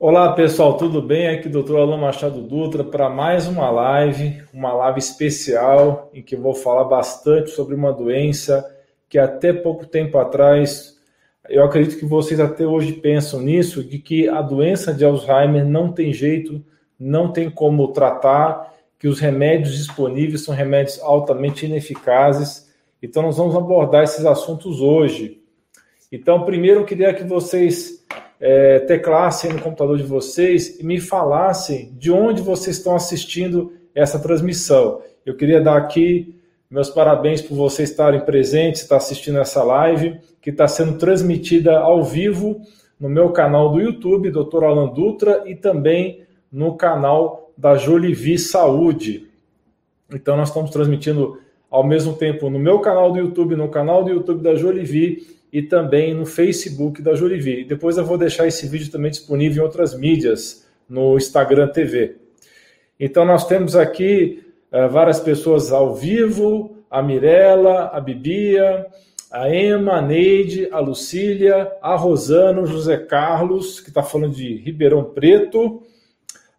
Olá pessoal, tudo bem? Aqui Dr. Alan Machado Dutra para mais uma live, uma live especial em que vou falar bastante sobre uma doença que até pouco tempo atrás eu acredito que vocês até hoje pensam nisso, de que a doença de Alzheimer não tem jeito, não tem como tratar, que os remédios disponíveis são remédios altamente ineficazes. Então nós vamos abordar esses assuntos hoje. Então, primeiro eu queria que vocês é, teclassem no computador de vocês e me falassem de onde vocês estão assistindo essa transmissão. Eu queria dar aqui meus parabéns por vocês estarem presentes, estar assistindo essa live, que está sendo transmitida ao vivo no meu canal do YouTube, Dr. Alan Dutra, e também no canal da Jolivi Saúde. Então, nós estamos transmitindo ao mesmo tempo no meu canal do YouTube, no canal do YouTube da Jolivi e também no Facebook da Jurivi. Depois eu vou deixar esse vídeo também disponível em outras mídias, no Instagram TV. Então nós temos aqui uh, várias pessoas ao vivo, a Mirella, a Bibia, a Emma, a Neide, a Lucília, a Rosana, o José Carlos, que está falando de Ribeirão Preto,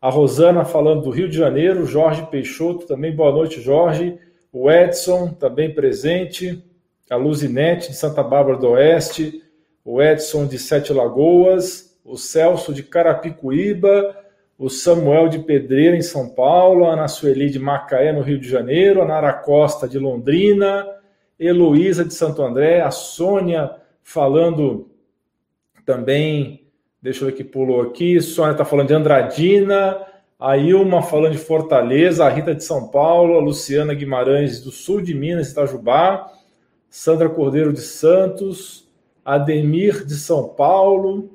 a Rosana falando do Rio de Janeiro, Jorge Peixoto também, boa noite, Jorge, o Edson também presente, a Luzinete de Santa Bárbara do Oeste, o Edson de Sete Lagoas, o Celso de Carapicuíba, o Samuel de Pedreira em São Paulo, a Ana Sueli de Macaé no Rio de Janeiro, a Nara Costa de Londrina, Heloísa de Santo André, a Sônia falando também, deixa eu ver que pulou aqui, Sônia está falando de Andradina, a Ilma falando de Fortaleza, a Rita de São Paulo, a Luciana Guimarães do sul de Minas, Itajubá, Sandra Cordeiro de Santos, Ademir de São Paulo,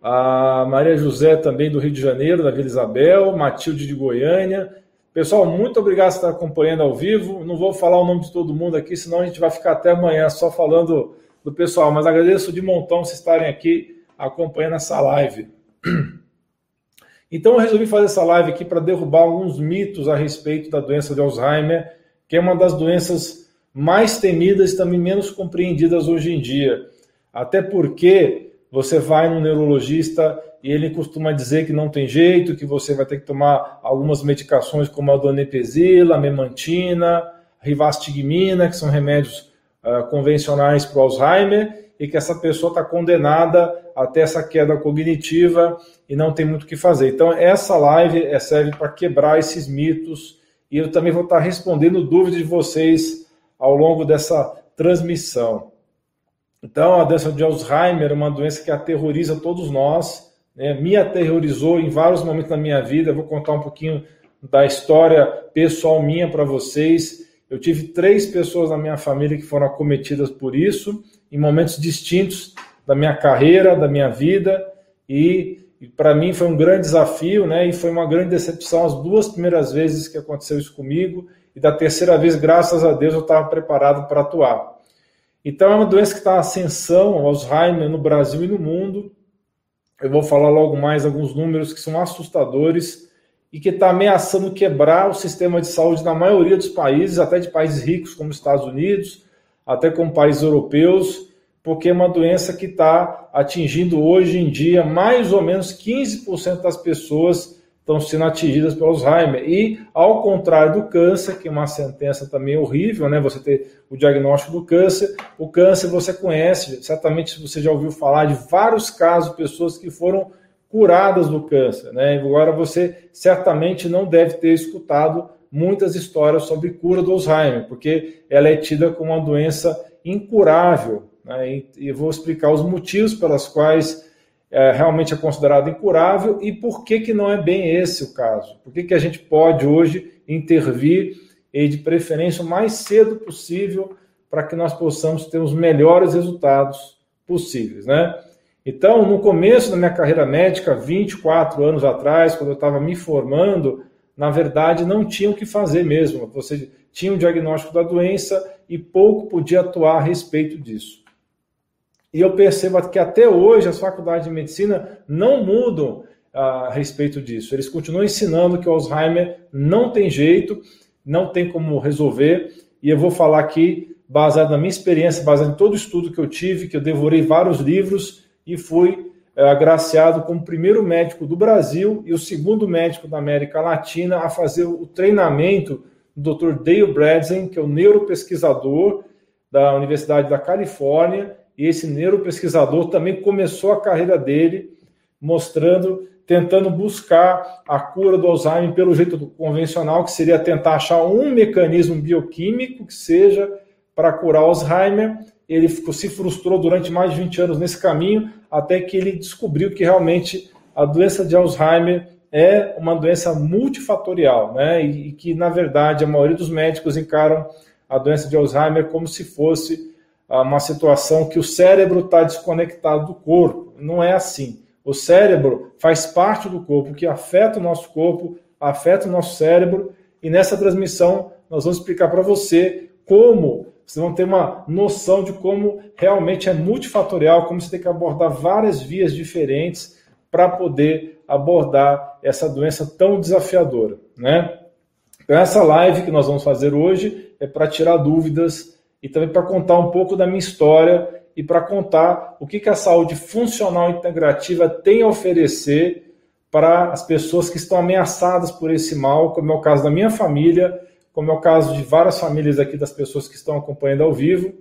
a Maria José também do Rio de Janeiro, da Vila Isabel, Matilde de Goiânia. Pessoal, muito obrigado por estar acompanhando ao vivo. Não vou falar o nome de todo mundo aqui, senão a gente vai ficar até amanhã só falando do pessoal. Mas agradeço de montão vocês estarem aqui acompanhando essa live. Então eu resolvi fazer essa live aqui para derrubar alguns mitos a respeito da doença de Alzheimer, que é uma das doenças mais temidas e também menos compreendidas hoje em dia. Até porque você vai no neurologista e ele costuma dizer que não tem jeito, que você vai ter que tomar algumas medicações como a donepezila, a memantina, rivastigmina, que são remédios uh, convencionais para o Alzheimer, e que essa pessoa está condenada a ter essa queda cognitiva e não tem muito o que fazer. Então, essa live é, serve para quebrar esses mitos e eu também vou estar respondendo dúvidas de vocês ao longo dessa transmissão. Então, a doença de Alzheimer é uma doença que aterroriza todos nós, né? me aterrorizou em vários momentos da minha vida. Eu vou contar um pouquinho da história pessoal minha para vocês. Eu tive três pessoas na minha família que foram acometidas por isso, em momentos distintos da minha carreira, da minha vida, e, e para mim foi um grande desafio, né? E foi uma grande decepção as duas primeiras vezes que aconteceu isso comigo e da terceira vez, graças a Deus, eu estava preparado para atuar. Então, é uma doença que está em ascensão, Alzheimer, no Brasil e no mundo. Eu vou falar logo mais alguns números que são assustadores e que está ameaçando quebrar o sistema de saúde na maioria dos países, até de países ricos como Estados Unidos, até como países europeus, porque é uma doença que está atingindo hoje em dia mais ou menos 15% das pessoas estão sendo atingidas pelo Alzheimer. E, ao contrário do câncer, que é uma sentença também horrível, né? Você ter o diagnóstico do câncer, o câncer você conhece, certamente você já ouviu falar de vários casos de pessoas que foram curadas do câncer, né? Agora você certamente não deve ter escutado muitas histórias sobre cura do Alzheimer, porque ela é tida como uma doença incurável, né? E, vou explicar os motivos pelas quais é, realmente é considerado incurável e por que, que não é bem esse o caso? Por que, que a gente pode hoje intervir e, de preferência, o mais cedo possível para que nós possamos ter os melhores resultados possíveis, né? Então, no começo da minha carreira médica, 24 anos atrás, quando eu estava me formando, na verdade não tinha o que fazer mesmo. Você tinha o diagnóstico da doença e pouco podia atuar a respeito disso. E eu percebo que até hoje as faculdades de medicina não mudam a respeito disso. Eles continuam ensinando que o Alzheimer não tem jeito, não tem como resolver. E eu vou falar aqui, baseado na minha experiência, baseado em todo o estudo que eu tive, que eu devorei vários livros e fui é, agraciado como primeiro médico do Brasil e o segundo médico da América Latina a fazer o treinamento do Dr. Dale Bradzen, que é o neuropesquisador da Universidade da Califórnia, e esse neuropesquisador também começou a carreira dele mostrando, tentando buscar a cura do Alzheimer pelo jeito convencional, que seria tentar achar um mecanismo bioquímico que seja para curar Alzheimer. Ele se frustrou durante mais de 20 anos nesse caminho, até que ele descobriu que realmente a doença de Alzheimer é uma doença multifatorial, né? E, que, na verdade, a maioria dos médicos encaram a doença de Alzheimer como se fosse uma situação que o cérebro está desconectado do corpo. Não é assim. O cérebro faz parte do corpo, que afeta o nosso corpo, afeta o nosso cérebro, e nessa transmissão nós vamos explicar para você como vocês vão ter uma noção de como realmente é multifatorial, como você tem que abordar várias vias diferentes para poder abordar essa doença tão desafiadora, né? Então, essa live que nós vamos fazer hoje é para tirar dúvidas e também para contar um pouco da minha história e para contar o que, que a saúde funcional integrativa tem a oferecer para as pessoas que estão ameaçadas por esse mal, como é o caso da minha família, como é o caso de várias famílias aqui das pessoas que estão acompanhando ao vivo,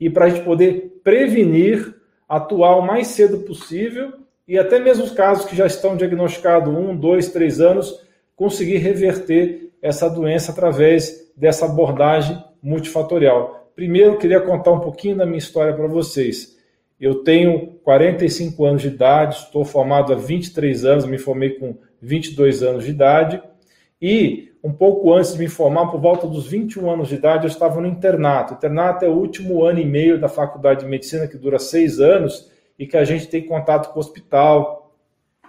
e para a gente poder prevenir, atuar o mais cedo possível e até mesmo os casos que já estão diagnosticados um, dois, três anos, conseguir reverter essa doença através dessa abordagem multifatorial. Primeiro, queria contar um pouquinho da minha história para vocês. Eu tenho 45 anos de idade, estou formado há 23 anos, me formei com 22 anos de idade, e um pouco antes de me formar, por volta dos 21 anos de idade, eu estava no internato. O internato é o último ano e meio da faculdade de medicina, que dura seis anos, e que a gente tem contato com o hospital,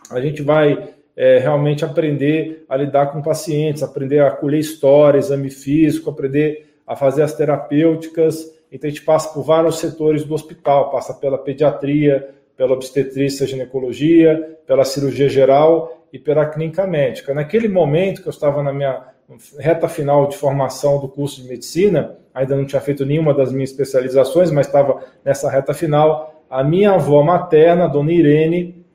a gente vai é, realmente aprender a lidar com pacientes, aprender a colher história, exame físico, aprender a fazer as terapêuticas. Então a gente passa por vários setores do hospital, passa pela pediatria, pela obstetrícia, ginecologia, pela cirurgia geral e pela clínica médica. Naquele momento que eu estava na minha reta final de formação do curso de medicina, ainda não tinha feito nenhuma das minhas especializações, mas estava nessa reta final, a minha avó materna, Dona Irene,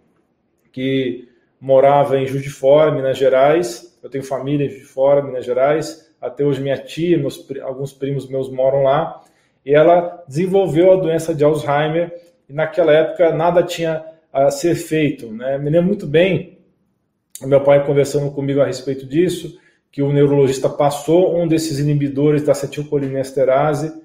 que morava em Juiz de Fora, Minas Gerais. Eu tenho família em Juiz de Fora, Minas Gerais. Até hoje minha tia, meus, alguns primos meus moram lá. E ela desenvolveu a doença de Alzheimer e naquela época nada tinha a ser feito. Né? Me lembro muito bem, meu pai conversando comigo a respeito disso, que o neurologista passou um desses inibidores da acetilcolinesterase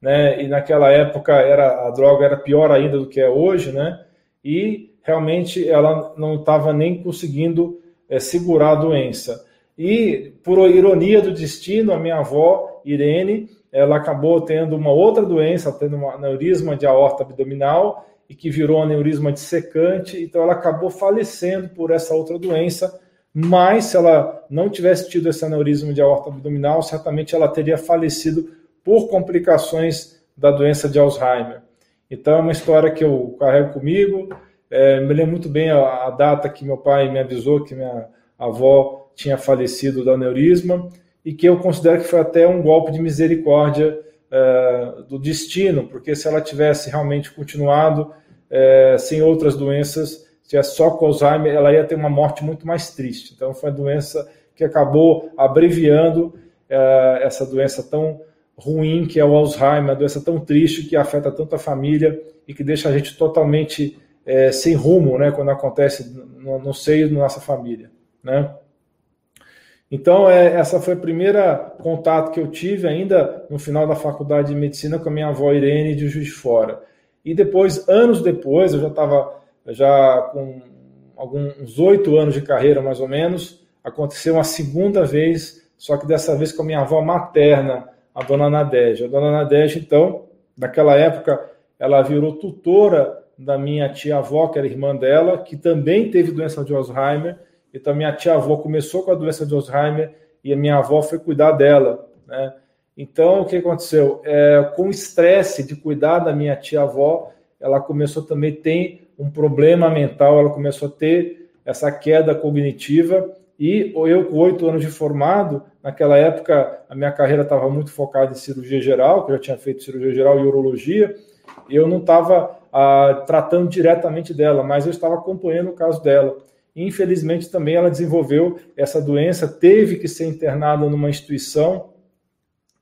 né? E naquela época era a droga era pior ainda do que é hoje, né? E realmente ela não estava nem conseguindo é, segurar a doença. E por ironia do destino, a minha avó Irene, ela acabou tendo uma outra doença, tendo um aneurisma de aorta abdominal e que virou um aneurisma dissecante, então ela acabou falecendo por essa outra doença. Mas se ela não tivesse tido esse aneurisma de aorta abdominal, certamente ela teria falecido por complicações da doença de Alzheimer. Então, é uma história que eu carrego comigo. É, me lembro muito bem a, a, data que meu pai me avisou que minha avó tinha falecido do aneurisma e que eu considero que foi até um golpe de misericórdia é, do destino, porque se ela tivesse realmente continuado é, sem outras doenças, tivesse só com Alzheimer, ela ia ter uma morte muito mais triste. Então, foi uma doença que acabou abreviando é, essa doença tão ruim que é o Alzheimer, uma doença tão triste que afeta tanto a família e que deixa a gente totalmente é, sem rumo, né, quando acontece no, no seio da nossa família, né? Então, é, essa foi o primeiro contato que eu tive ainda no final da faculdade de medicina com a minha avó Irene de Juiz de Fora. E depois, anos depois, eu já estava já com alguns oito anos de carreira, mais ou menos, aconteceu uma segunda vez, só que dessa vez com a minha avó materna, a dona Nadege. A dona Nadege, então, naquela época, ela virou tutora da minha tia-avó, que era irmã dela, que também teve doença de Alzheimer. Então, minha tia-avó começou com a doença de Alzheimer e a minha avó foi cuidar dela. Né? Então, o que aconteceu? É, com o estresse de cuidar da minha tia-avó, ela começou também a ter um problema mental, ela começou a ter essa queda cognitiva e eu, com oito anos de formado, naquela época a minha carreira estava muito focada em cirurgia geral, que eu já tinha feito cirurgia geral e urologia, eu não estava ah, tratando diretamente dela, mas eu estava acompanhando o caso dela. Infelizmente, também ela desenvolveu essa doença, teve que ser internada numa instituição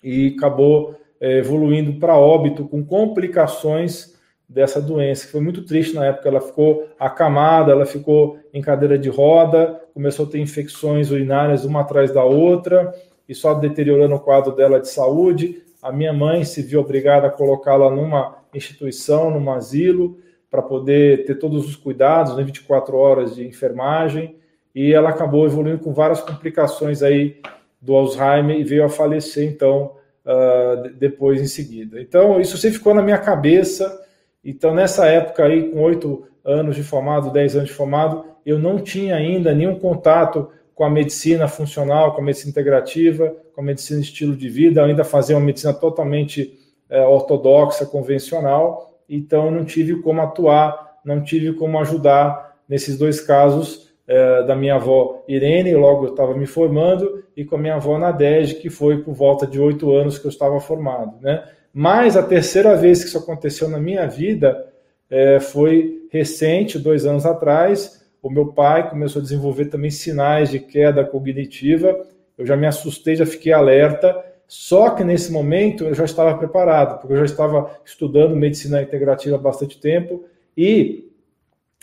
e acabou é, evoluindo para óbito com complicações dessa doença, que foi muito triste na época. Ela ficou acamada, ela ficou em cadeira de roda, começou a ter infecções urinárias uma atrás da outra e só deteriorando o quadro dela de saúde. A minha mãe se viu obrigada a colocá-la numa instituição, num asilo, para poder ter todos os cuidados, né, 24 horas de enfermagem, e ela acabou evoluindo com várias complicações aí do Alzheimer e veio a falecer, então, uh, depois em seguida. Então, isso sempre ficou na minha cabeça. Então, nessa época aí, com oito anos de formado, dez anos de formado, eu não tinha ainda nenhum contato com a medicina funcional, com a medicina integrativa, com a medicina estilo de vida, eu ainda fazia uma medicina totalmente é, ortodoxa, convencional, então não tive como atuar, não tive como ajudar nesses dois casos é, da minha avó Irene, logo eu estava me formando, e com a minha avó Nadege, que foi por volta de oito anos que eu estava formado. Né? Mas a terceira vez que isso aconteceu na minha vida é, foi recente, dois anos atrás, o meu pai começou a desenvolver também sinais de queda cognitiva. Eu já me assustei, já fiquei alerta. Só que nesse momento eu já estava preparado, porque eu já estava estudando medicina integrativa há bastante tempo e,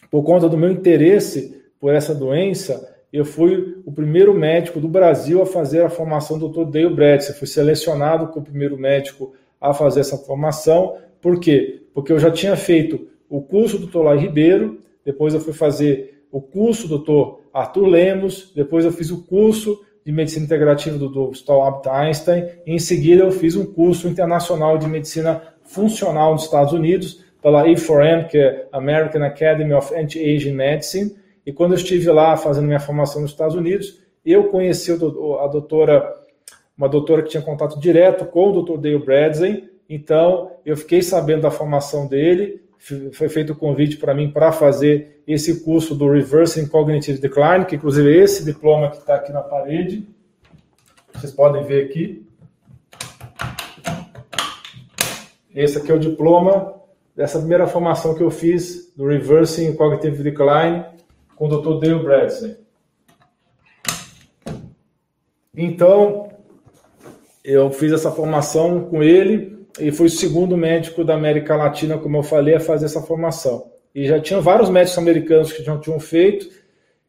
por conta do meu interesse por essa doença, eu fui o primeiro médico do Brasil a fazer a formação do Dr. Dale Bretz. Eu fui selecionado como primeiro médico a fazer essa formação. Por quê? Porque eu já tinha feito o curso do Tolai Ribeiro, depois eu fui fazer o curso do Dr. Arthur Lemos, depois eu fiz o curso de medicina integrativa do Dr. Albert Einstein, em seguida eu fiz um curso internacional de medicina funcional nos Estados Unidos, pela A4M, que é American Academy of Anti-Aging Medicine, e quando eu estive lá fazendo minha formação nos Estados Unidos, eu conheci a doutora, uma doutora que tinha contato direto com o Dr. Dale Bradley, então eu fiquei sabendo da formação dele, foi feito o convite para mim para fazer esse curso do Reversing Cognitive Decline, que inclusive é esse diploma que está aqui na parede, vocês podem ver aqui. Esse aqui é o diploma dessa primeira formação que eu fiz do Reversing Cognitive Decline com o Dr. Dale Bradley. Então, eu fiz essa formação com ele e fui o segundo médico da América Latina, como eu falei, a fazer essa formação. E já tinha vários médicos americanos que já tinham feito,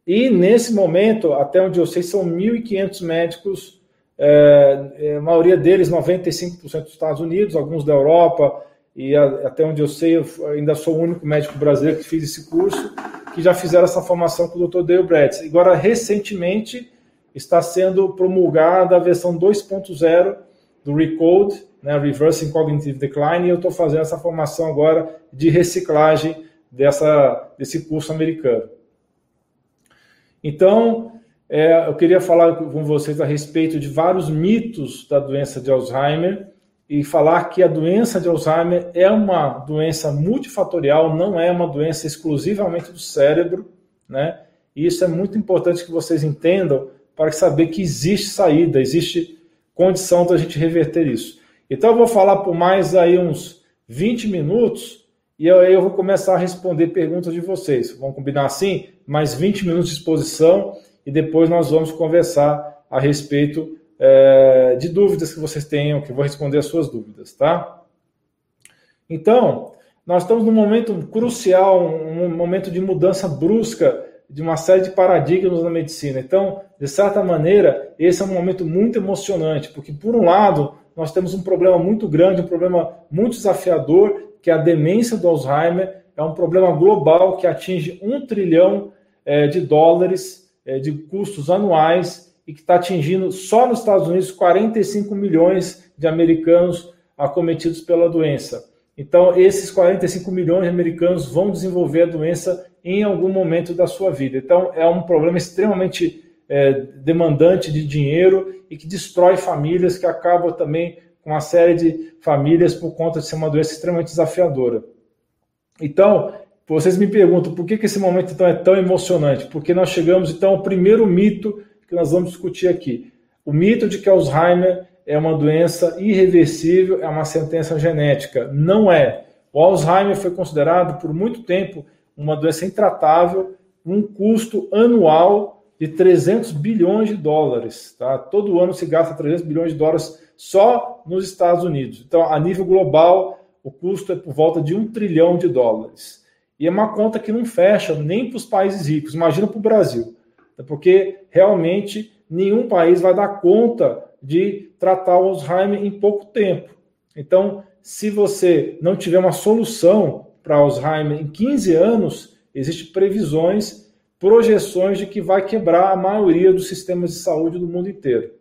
e nesse momento, até onde eu sei, são 1.500 médicos, é, a maioria deles, 95% dos Estados Unidos, alguns da Europa, e a, até onde eu sei, eu ainda sou o único médico brasileiro que fiz esse curso, que já fizeram essa formação com o Dr. Dale Bretz. Agora, recentemente, está sendo promulgada a versão 2.0 do Recode, né, Reversing Cognitive Decline, e eu estou fazendo essa formação agora de reciclagem dessa, desse curso americano. Então, é, eu queria falar com vocês a respeito de vários mitos da doença de Alzheimer e falar que a doença de Alzheimer é uma doença multifatorial, não é uma doença exclusivamente do cérebro, né? E isso é muito importante que vocês entendam para saber que existe saída, existe condição da gente reverter isso. Então eu vou falar por mais aí uns 20 minutos e aí eu vou começar a responder perguntas de vocês. Vamos combinar assim? Mais 20 minutos de exposição e depois nós vamos conversar a respeito é, de dúvidas que vocês tenham, que eu vou responder as suas dúvidas, tá? Então, nós estamos num momento crucial, um momento de mudança brusca de uma série de paradigmas na medicina. Então, de certa maneira, esse é um momento muito emocionante, porque, por um lado, nós temos um problema muito grande, um problema muito desafiador, que é a demência do Alzheimer. É um problema global que atinge um trilhão é, de dólares é, de custos anuais e que está atingindo só nos Estados Unidos 45 milhões de americanos acometidos pela doença. Então, esses 45 milhões de americanos vão desenvolver a doença em algum momento da sua vida. Então, é um problema extremamente é, demandante de dinheiro e que destrói famílias, que acaba também com uma série de famílias por conta de ser uma doença extremamente desafiadora. Então, vocês me perguntam por que, que esse momento então é tão emocionante? Porque nós chegamos então ao primeiro mito que nós vamos discutir aqui. O mito de que Alzheimer é uma doença irreversível, é uma sentença genética. Não é. O Alzheimer foi considerado por muito tempo uma doença intratável, um custo anual de 300 bilhões de dólares. Tá? Todo ano se gasta 300 bilhões de dólares só nos Estados Unidos. Então, a nível global, o custo é por volta de um trilhão de dólares. E é uma conta que não fecha nem para os países ricos, imagina para o Brasil. Porque realmente nenhum país vai dar conta de tratar o Alzheimer em pouco tempo. Então, se você não tiver uma solução para Alzheimer em 15 anos, existem previsões, projeções de que vai quebrar a maioria dos sistemas de saúde do mundo inteiro.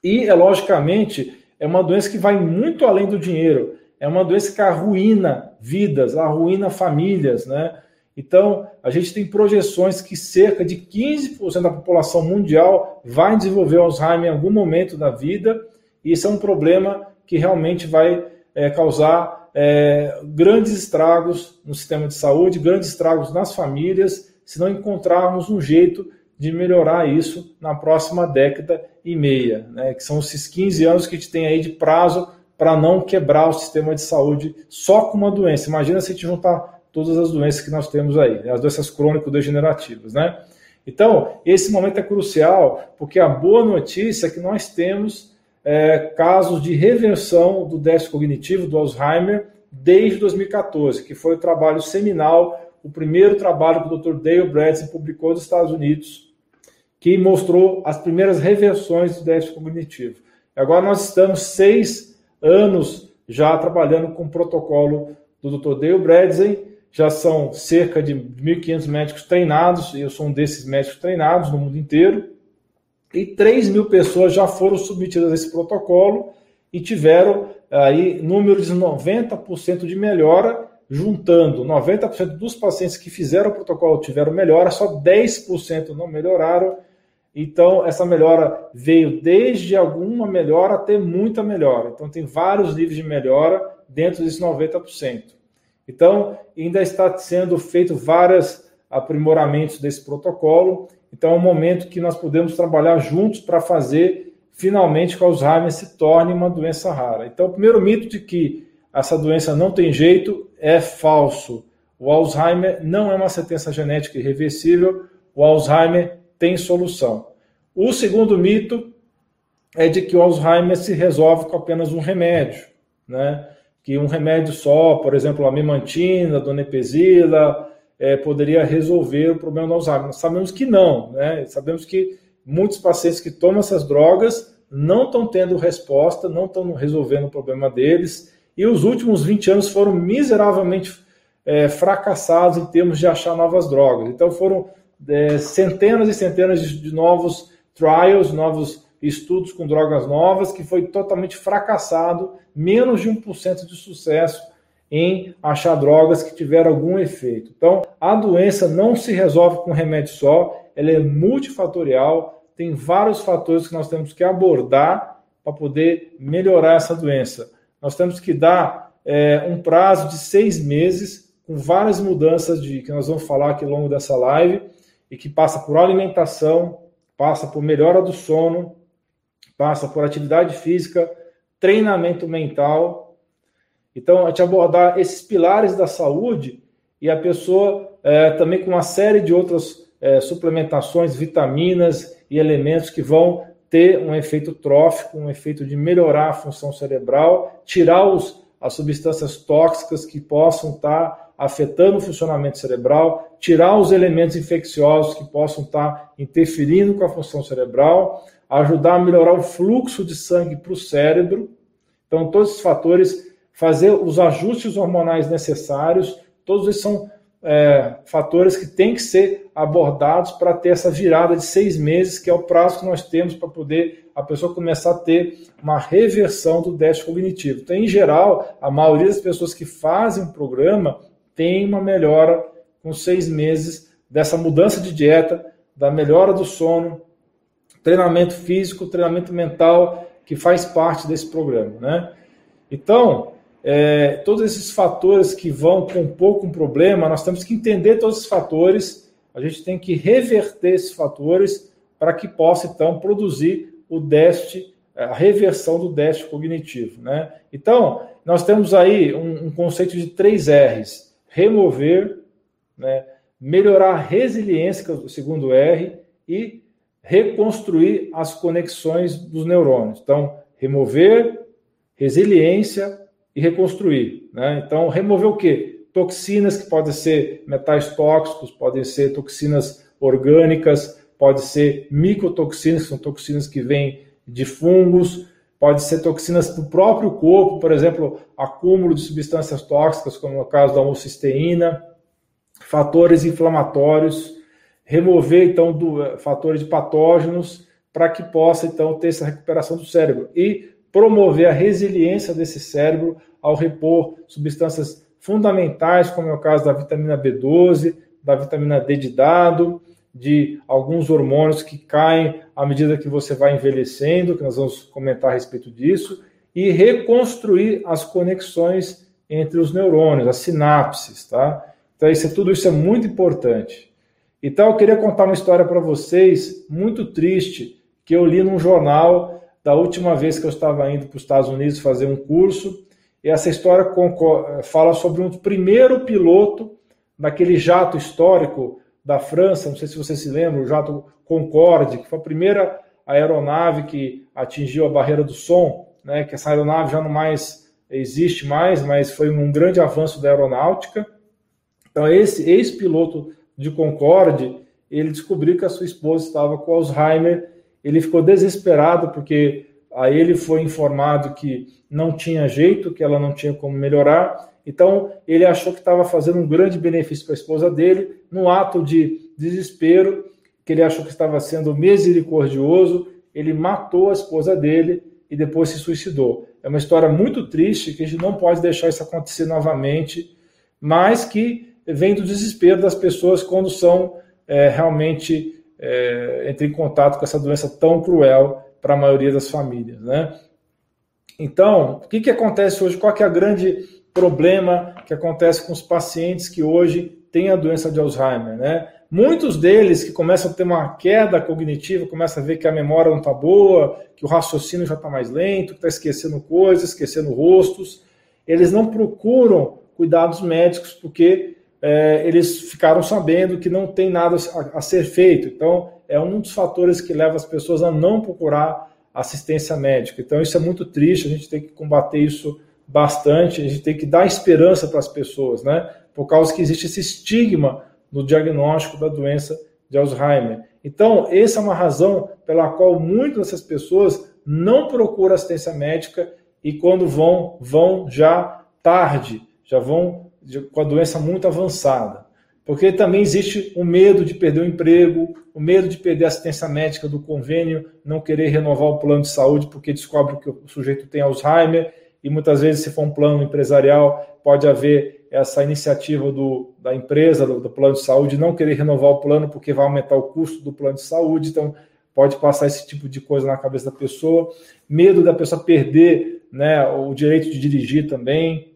E, é, logicamente, é uma doença que vai muito além do dinheiro. É uma doença que arruína vidas, arruína famílias, né? Então, a gente tem projeções que cerca de 15% da população mundial vai desenvolver Alzheimer em algum momento da vida, e isso é um problema que realmente vai é, causar é, grandes estragos no sistema de saúde, grandes estragos nas famílias, se não encontrarmos um jeito de melhorar isso na próxima década e meia, né, que são esses 15 anos que a gente tem aí de prazo para não quebrar o sistema de saúde só com uma doença. Imagina se a gente juntar todas as doenças que nós temos aí, as doenças crônico-degenerativas, né? Então, esse momento é crucial, porque a boa notícia é que nós temos é, casos de reversão do déficit cognitivo, do Alzheimer, desde 2014, que foi o trabalho seminal, o primeiro trabalho que o Dr. Dale Bradson publicou nos Estados Unidos, que mostrou as primeiras reversões do déficit cognitivo. Agora nós estamos seis anos já trabalhando com o protocolo do Dr. Dale Bradley, já são cerca de 1.500 médicos treinados, eu sou um desses médicos treinados no mundo inteiro, e 3 mil pessoas já foram submetidas a esse protocolo e tiveram aí números de 90% de melhora, juntando 90% dos pacientes que fizeram o protocolo tiveram melhora, só 10% não melhoraram, então, essa melhora veio desde alguma melhora até muita melhora. Então, tem vários níveis de melhora dentro desses 90%. Então, ainda está sendo feito vários aprimoramentos desse protocolo. Então, é um momento que nós podemos trabalhar juntos para fazer finalmente que o Alzheimer se torne uma doença rara. Então, o primeiro mito de que essa doença não tem jeito é falso. O Alzheimer não é uma sentença genética irreversível. O Alzheimer tem solução. O segundo mito é de que o Alzheimer se resolve com apenas um remédio, né? Que um remédio só, por exemplo, a memantina, a donepezila, é, poderia resolver o problema do Alzheimer. Sabemos que não, né? Sabemos que muitos pacientes que tomam essas drogas não estão tendo resposta, não estão resolvendo o problema deles, e os últimos 20 anos foram miseravelmente é, fracassados em termos de achar novas drogas. Então foram é, centenas e centenas de, de novos trials, novos estudos com drogas novas, que foi totalmente fracassado, menos de 1% de sucesso em achar drogas que tiveram algum efeito. Então, a doença não se resolve com remédio só, ela é multifatorial, tem vários fatores que nós temos que abordar para poder melhorar essa doença. Nós temos que dar é, um prazo de seis meses, com várias mudanças de que nós vamos falar aqui ao longo dessa live, e que passa por alimentação, passa por melhora do sono, passa por atividade física, treinamento mental. Então, a gente abordar esses pilares da saúde e a pessoa é, também com uma série de outras é, suplementações, vitaminas e elementos que vão ter um efeito trófico, um efeito de melhorar a função cerebral, tirar os, as substâncias tóxicas que possam estar afetando o funcionamento cerebral, tirar os elementos infecciosos que possam estar interferindo com a função cerebral, ajudar a melhorar o fluxo de sangue para o cérebro. Então, todos esses fatores, fazer os ajustes hormonais necessários, todos esses são é, fatores que têm que ser abordados para ter essa virada de seis meses, que é o prazo que nós temos para poder a pessoa começar a ter uma reversão do déficit cognitivo. Então, em geral, a maioria das pessoas que fazem o programa tem uma melhora com seis meses dessa mudança de dieta, da melhora do sono, treinamento físico, treinamento mental, que faz parte desse programa. Né? Então, é, todos esses fatores que vão compor com o problema, nós temos que entender todos esses fatores, a gente tem que reverter esses fatores para que possa, então, produzir o déficit, a reversão do déficit cognitivo. Né? Então, nós temos aí um, um conceito de três R's: remover, né, melhorar a resiliência, é segundo R, e reconstruir as conexões dos neurônios. Então, remover, resiliência e reconstruir. Né? Então, remover o quê? Toxinas que podem ser metais tóxicos, podem ser toxinas orgânicas, pode ser micotoxinas, que são toxinas que vêm de fungos, pode ser toxinas do próprio corpo, por exemplo, acúmulo de substâncias tóxicas, como no caso da homocisteína, fatores inflamatórios, remover então do, eh, fatores de patógenos para que possa então ter essa recuperação do cérebro e promover a resiliência desse cérebro ao repor substâncias fundamentais, como é o caso da vitamina B12, da vitamina D de dado, de alguns hormônios que caem à medida que você vai envelhecendo, que nós vamos comentar a respeito disso, e reconstruir as conexões entre os neurônios, as sinapses, tá? Então, isso, tudo isso é muito importante. Então, eu queria contar uma história para vocês, muito triste, que eu li num jornal da última vez que eu estava indo para os Estados Unidos fazer um curso. E essa história fala sobre um primeiro piloto daquele jato histórico da França, não sei se você se lembra, o jato Concorde, que foi a primeira aeronave que atingiu a barreira do som, né, que essa aeronave já não mais existe mais, mas foi um grande avanço da aeronáutica. Então, esse ex-piloto de Concorde, ele descobriu que a sua esposa estava com Alzheimer, ele ficou desesperado porque a ele foi informado que não tinha jeito, que ela não tinha como melhorar. Então, ele achou que estava fazendo um grande benefício para a esposa dele, no ato de desespero, que ele achou que estava sendo misericordioso, ele matou a esposa dele e depois se suicidou. É uma história muito triste que a gente não pode deixar isso acontecer novamente, mas que vem do desespero das pessoas quando são é, realmente é, em contato com essa doença tão cruel para a maioria das famílias, né? Então, o que, que acontece hoje? Qual que é o grande problema que acontece com os pacientes que hoje têm a doença de Alzheimer, né? Muitos deles que começam a ter uma queda cognitiva, começam a ver que a memória não está boa, que o raciocínio já está mais lento, que está esquecendo coisas, esquecendo rostos, eles não procuram cuidados médicos porque é, eles ficaram sabendo que não tem nada a, a, ser feito. Então, é um dos fatores que leva as pessoas a não procurar assistência médica. Então, isso é muito triste, a gente tem que combater isso bastante, a gente tem que dar esperança para as pessoas, né? Por causa que existe esse estigma no diagnóstico da doença de Alzheimer. Então, essa é uma razão pela qual muitas dessas pessoas não procuram assistência médica e quando vão, vão já tarde, já vão com a doença muito avançada. Porque também existe o medo de perder o emprego, o medo de perder a assistência médica do convênio, não querer renovar o plano de saúde porque descobre que o sujeito tem Alzheimer, e muitas vezes, se for um plano empresarial, pode haver essa iniciativa do, da empresa, do, do plano de saúde, não querer renovar o plano porque vai aumentar o custo do plano de saúde, então pode passar esse tipo de coisa na cabeça da pessoa. Medo da pessoa perder né, o direito de dirigir também,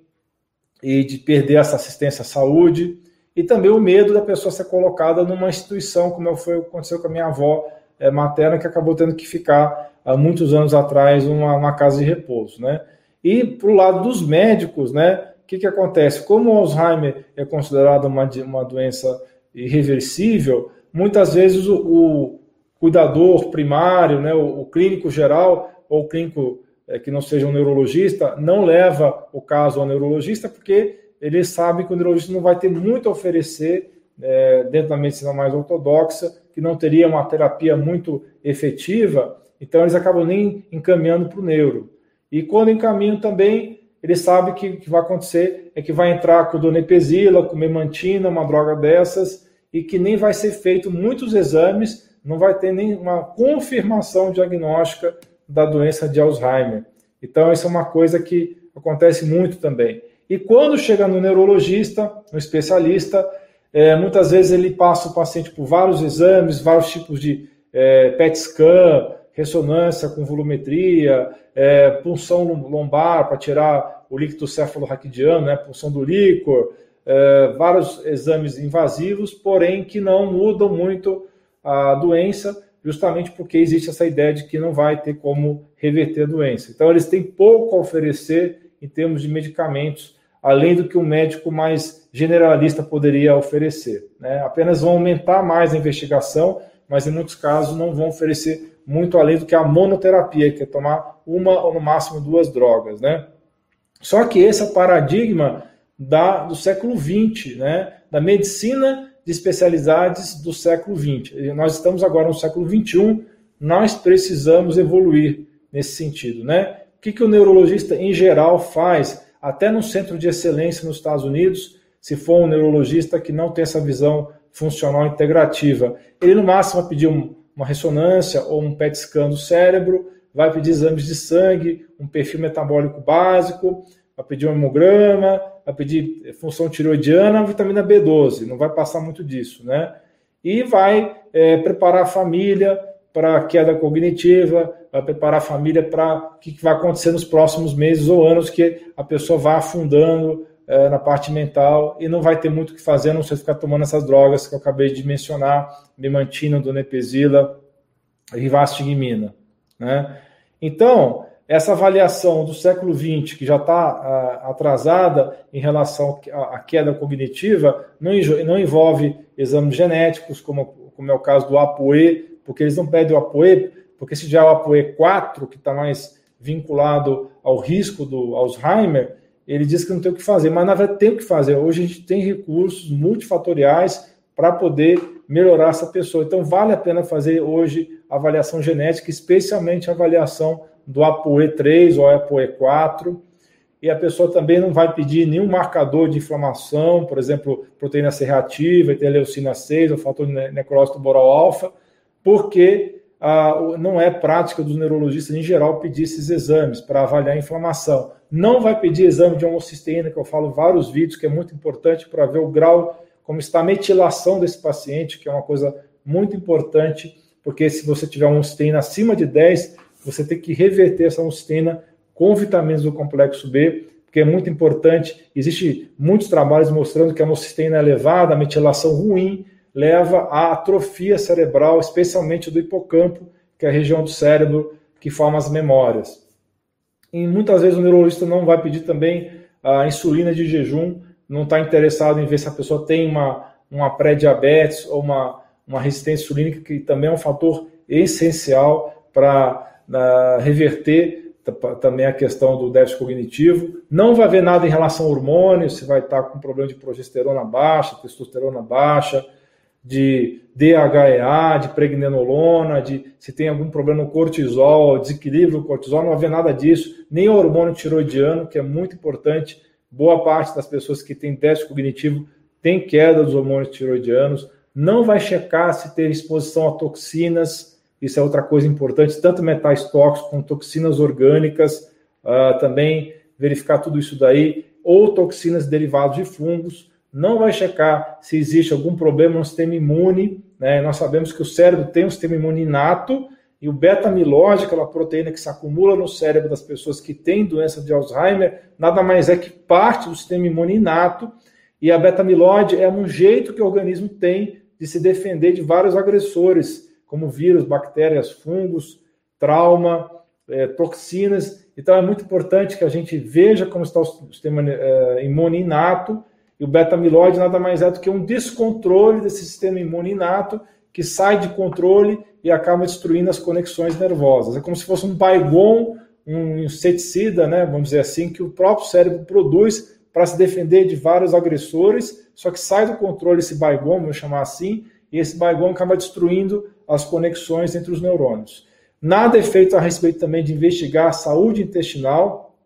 e de perder essa assistência à saúde, e também o medo da pessoa ser colocada numa instituição, como foi aconteceu com a minha avó é, materna, que acabou tendo que ficar há muitos anos atrás numa, numa casa de repouso, né? E para o lado dos médicos, né? O que, que acontece? Como o Alzheimer é considerado uma, uma doença irreversível, muitas vezes o, o cuidador primário, né, o, o clínico geral ou o clínico é, que não seja um neurologista, não leva o caso ao neurologista, porque ele sabe que o neurologista não vai ter muito a oferecer é, dentro da medicina mais ortodoxa, que não teria uma terapia muito efetiva, então eles acabam nem encaminhando para o neuro. E quando encaminham também, ele sabe que o que vai acontecer é que vai entrar com donepezila, com memantina, uma droga dessas, e que nem vai ser feito muitos exames, não vai ter nenhuma confirmação diagnóstica da doença de Alzheimer. Então, isso é uma coisa que acontece muito também. E quando chega no neurologista, no especialista, é, muitas vezes ele passa o paciente por vários exames, vários tipos de é, PET scan, ressonância com volumetria, é, punção lombar para tirar o líquido cefalorraquidiano, né, punção do líquor, é, vários exames invasivos, porém que não mudam muito a doença justamente porque existe essa ideia de que não vai ter como reverter a doença. Então, eles têm pouco a oferecer em termos de medicamentos, além do que um médico mais generalista poderia oferecer. Né? Apenas vão aumentar mais a investigação, mas em muitos casos não vão oferecer muito além do que a monoterapia, que é tomar uma ou no máximo duas drogas. Né? Só que esse é o paradigma da, do século XX, né? da medicina de especialidades do século XX. Nós estamos agora no século XXI, nós precisamos evoluir nesse sentido. Né? O que, que o neurologista em geral faz, até no centro de excelência nos Estados Unidos, se for um neurologista que não tem essa visão funcional integrativa? Ele, no máximo, vai pedir um, uma ressonância ou um PET scan do cérebro, vai pedir exames de sangue, um perfil metabólico básico, vai pedir um hemograma, vai pedir função tiroidiana, vitamina B12, não vai passar muito disso, né? E vai é, preparar a família para a queda cognitiva, preparar a família para o que vai acontecer nos próximos meses ou anos que a pessoa vai afundando é, na parte mental e não vai ter muito o que fazer, a não ser ficar tomando essas drogas que eu acabei de mencionar, memantina, donepezila, rivastigmina, né? Então, essa avaliação do século XX, que já está uh, atrasada em relação à queda cognitiva, não, não, envolve exames genéticos, como, como é o caso do APOE, porque eles não pedem o APOE, porque se já é o APOE 4, que está mais vinculado ao risco do Alzheimer, ele diz que não tem o que fazer, mas na verdade tem o que fazer. Hoje a gente tem recursos multifatoriais para poder melhorar essa pessoa. Então vale a pena fazer hoje avaliação genética, especialmente avaliação do ApoE3 ou ApoE4, e a pessoa também não vai pedir nenhum marcador de inflamação, por exemplo, proteína C reativa, interleucina 6, ou fator necrose tumoral alfa, porque ah, não é prática dos neurologistas em geral pedir esses exames para avaliar a inflamação. Não vai pedir exame de homocisteína, que eu falo vários vídeos, que é muito importante para ver o grau, como está a metilação desse paciente, que é uma coisa muito importante, porque se você tiver homocisteína acima de 10, você tem que reverter essa homocisteína com vitaminas do complexo B, porque é muito importante. Existem muitos trabalhos mostrando que a homocisteína elevada, a metilação ruim, leva à atrofia cerebral, especialmente do hipocampo, que é a região do cérebro que forma as memórias. E muitas vezes o neurologista não vai pedir também a insulina de jejum, não está interessado em ver se a pessoa tem uma, uma pré-diabetes ou uma, uma resistência insulínica, que também é um fator essencial para reverter também a questão do déficit cognitivo. Não vai haver nada em relação ao hormônio, se vai estar com problema de progesterona baixa, testosterona baixa, de DHEA, de pregnenolona, de se tem algum problema no cortisol, desequilíbrio do cortisol, não haver nada disso, nem hormônio tiroidiano, que é muito importante. Boa parte das pessoas que têm déficit cognitivo tem queda dos hormônios tiroidianos. Não vai checar se tem exposição a toxinas, isso é outra coisa importante, tanto metais tóxicos como toxinas orgânicas, uh, também verificar tudo isso daí, ou toxinas derivadas de fungos. Não vai checar se existe algum problema no sistema imune. Né? Nós sabemos que o cérebro tem um sistema imune inato, e o beta-amiloide, aquela proteína que se acumula no cérebro das pessoas que têm doença de Alzheimer, nada mais é que parte do sistema imune inato, e a beta-amiloide é um jeito que o organismo tem de se defender de vários agressores, como vírus, bactérias, fungos, trauma, é, toxinas. Então é muito importante que a gente veja como está o sistema é, imune inato, e o beta-amiloide nada mais é do que um descontrole desse sistema imune inato que sai de controle e acaba destruindo as conexões nervosas. É como se fosse um baigon, um inseticida, né, vamos dizer assim, que o próprio cérebro produz para se defender de vários agressores, só que sai do controle esse baigon, vamos chamar assim, e esse baigon acaba destruindo as conexões entre os neurônios. Nada é feito a respeito também de investigar a saúde intestinal.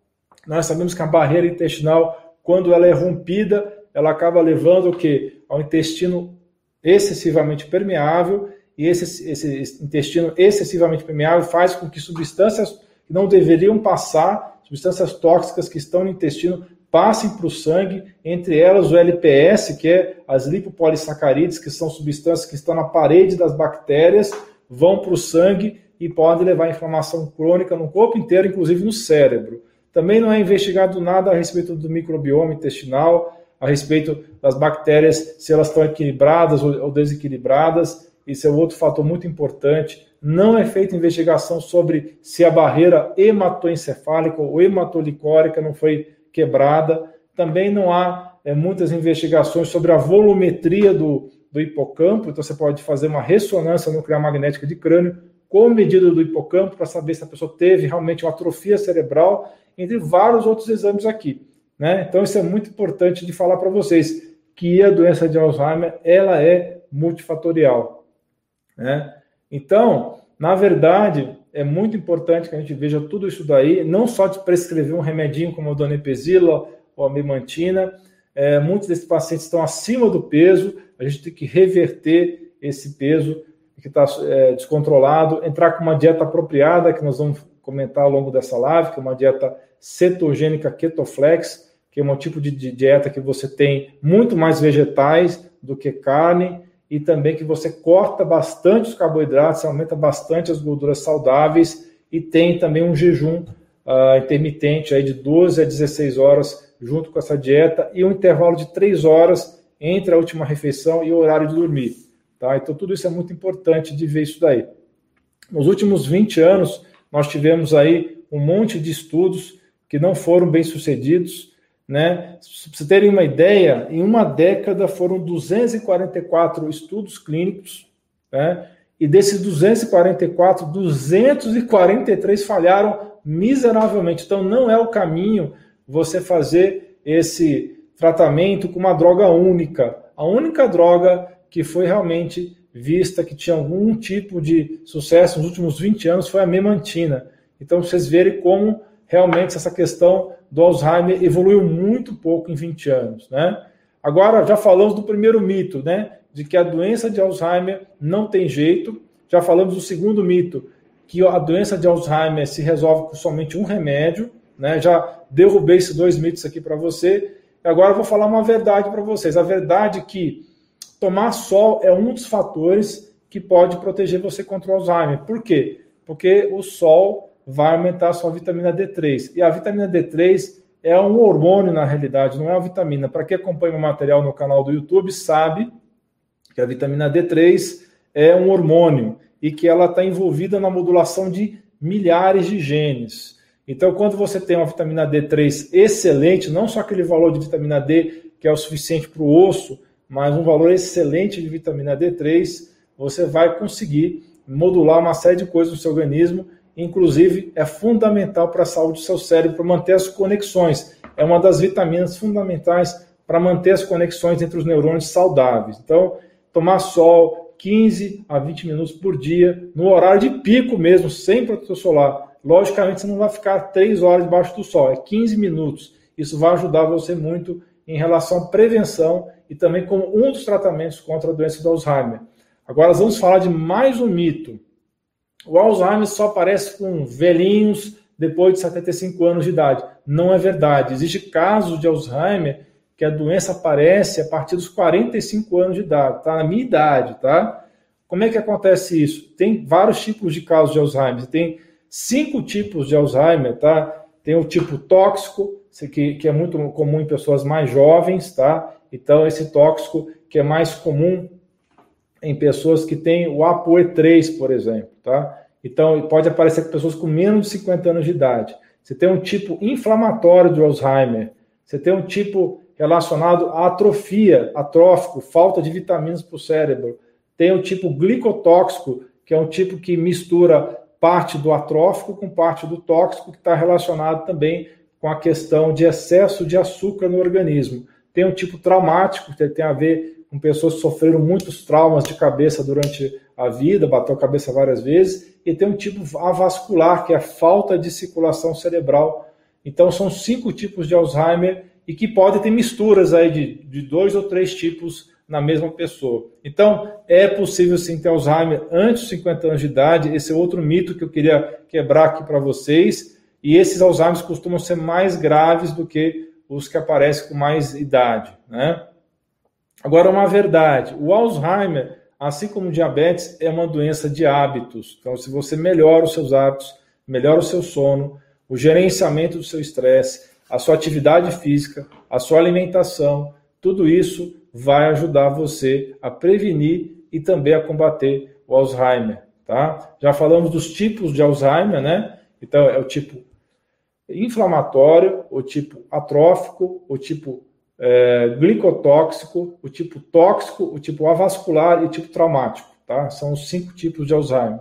Nós sabemos que a barreira intestinal, quando ela é rompida, ela acaba levando o que? Ao intestino excessivamente permeável, e esse, esse intestino excessivamente permeável faz com que substâncias que não deveriam passar, substâncias tóxicas que estão no intestino, passem para o sangue, entre elas o LPS, que é as lipopolissacarídeos, que são substâncias que estão na parede das bactérias, vão para o sangue e podem levar a inflamação crônica no corpo inteiro, inclusive no cérebro. Também não é investigado nada a respeito do microbioma intestinal, a respeito das bactérias, se elas estão equilibradas ou desequilibradas. isso é outro fator muito importante. Não é feita investigação sobre se a barreira hematoencefálica ou hematolicórica não foi quebrada. Também não há é, muitas investigações sobre a volumetria do, do hipocampo, então você pode fazer uma ressonância nuclear magnética de crânio com medida do hipocampo para saber se a pessoa teve realmente uma atrofia cerebral, entre vários outros exames aqui. Né? Então isso é muito importante de falar para vocês que a doença de Alzheimer ela é multifatorial. Né? Então, na verdade, é muito importante que a gente veja tudo isso daí, não só de prescrever um remedinho como a donepezila ou a memantina. É, muitos desses pacientes estão acima do peso, a gente tem que reverter esse peso que está é, descontrolado, entrar com uma dieta apropriada, que nós vamos comentar ao longo dessa live, que é uma dieta cetogênica ketoflex, que é um tipo de, dieta que você tem muito mais vegetais do que carne, e também que você corta bastante os carboidratos, aumenta bastante as gorduras saudáveis e tem também um jejum uh, intermitente aí de 12 a 16 horas junto com essa dieta e um intervalo de 3 horas entre a última refeição e o horário de dormir. Tá? Então tudo isso é muito importante de ver isso daí. Nos últimos 20 anos, nós tivemos aí um monte de estudos que não foram bem sucedidos, né? Para vocês terem uma ideia, em uma década foram 244 estudos clínicos, né? e desses 244, 243 falharam miseravelmente. Então, não é o caminho você fazer esse tratamento com uma droga única. A única droga que foi realmente vista que tinha algum tipo de sucesso nos últimos 20 anos foi a memantina. Então, vocês verem como realmente essa questão do Alzheimer evoluiu muito pouco em 20 anos, né? Agora, já falamos do primeiro mito, né? De que a doença de Alzheimer não tem jeito. Já falamos do segundo mito, que a doença de Alzheimer se resolve com somente um remédio, né? Já derrubei esses dois mitos aqui para você. E agora eu vou falar uma verdade para vocês. A verdade é que tomar sol é um dos fatores que pode proteger você contra o Alzheimer. Por quê? Porque o sol vai aumentar a sua vitamina D3. E a vitamina D3 é um hormônio na realidade, não é uma vitamina. Para quem acompanha o material no canal do YouTube, sabe que a vitamina D3 é um hormônio e que ela está envolvida na modulação de milhares de genes. Então, quando você tem uma vitamina D3 excelente, não só aquele valor de vitamina D que é o suficiente para o osso, mas um valor excelente de vitamina D3, você vai conseguir modular uma série de coisas no seu organismo inclusive é fundamental para a saúde do seu cérebro, para manter as conexões. É uma das vitaminas fundamentais para manter as conexões entre os neurônios saudáveis. Então, tomar sol 15 a 20 minutos por dia, no horário de pico mesmo, sem protetor solar. Logicamente, você não vai ficar 3 horas debaixo do sol, é 15 minutos. Isso vai ajudar você muito em relação à prevenção e também como um dos tratamentos contra a doença do Alzheimer. Agora, vamos falar de mais um mito o Alzheimer só aparece com velhinhos depois de 75 anos de idade. Não é verdade. Existem casos de Alzheimer que a doença aparece a partir dos 45 anos de idade, tá? Na minha idade, tá? Como é que acontece isso? Tem vários tipos de casos de Alzheimer. Tem cinco tipos de Alzheimer, tá? Tem o tipo tóxico, que, que é muito comum em pessoas mais jovens, tá? Então, esse tóxico que é mais comum em pessoas que têm o ApoE3, por exemplo, tá? Então, pode aparecer com pessoas com menos de 50 anos de idade. Você tem um tipo inflamatório de Alzheimer. Você tem um tipo relacionado à atrofia, atrófico, falta de vitaminas para o cérebro. Tem o tipo glicotóxico, que é um tipo que mistura parte do atrófico com parte do tóxico, que está relacionado também com a questão de excesso de açúcar no organismo. Tem um tipo traumático, que tem a ver com pessoas que sofreram muitos traumas de cabeça durante a vida, bateu a cabeça várias vezes, e tem um tipo avascular, que é a falta de circulação cerebral. Então, são cinco tipos de Alzheimer e que podem ter misturas aí de, de dois ou três tipos na mesma pessoa. Então, é possível sim ter Alzheimer antes dos 50 anos de idade. Esse é outro mito que eu queria quebrar aqui para vocês. E esses Alzheimer costumam ser mais graves do que os que aparecem com mais idade, né? Agora, uma verdade: o Alzheimer, assim como o diabetes, é uma doença de hábitos. Então, se você melhora os seus hábitos, melhora o seu sono, o gerenciamento do seu estresse, a sua atividade física, a sua alimentação, tudo isso vai ajudar você a prevenir e também a combater o Alzheimer, tá? Já falamos dos tipos de Alzheimer, né? Então, é o tipo inflamatório, o tipo atrófico, o tipo é, glicotóxico, o tipo tóxico, o tipo avascular e o tipo traumático, tá? São os cinco tipos de Alzheimer.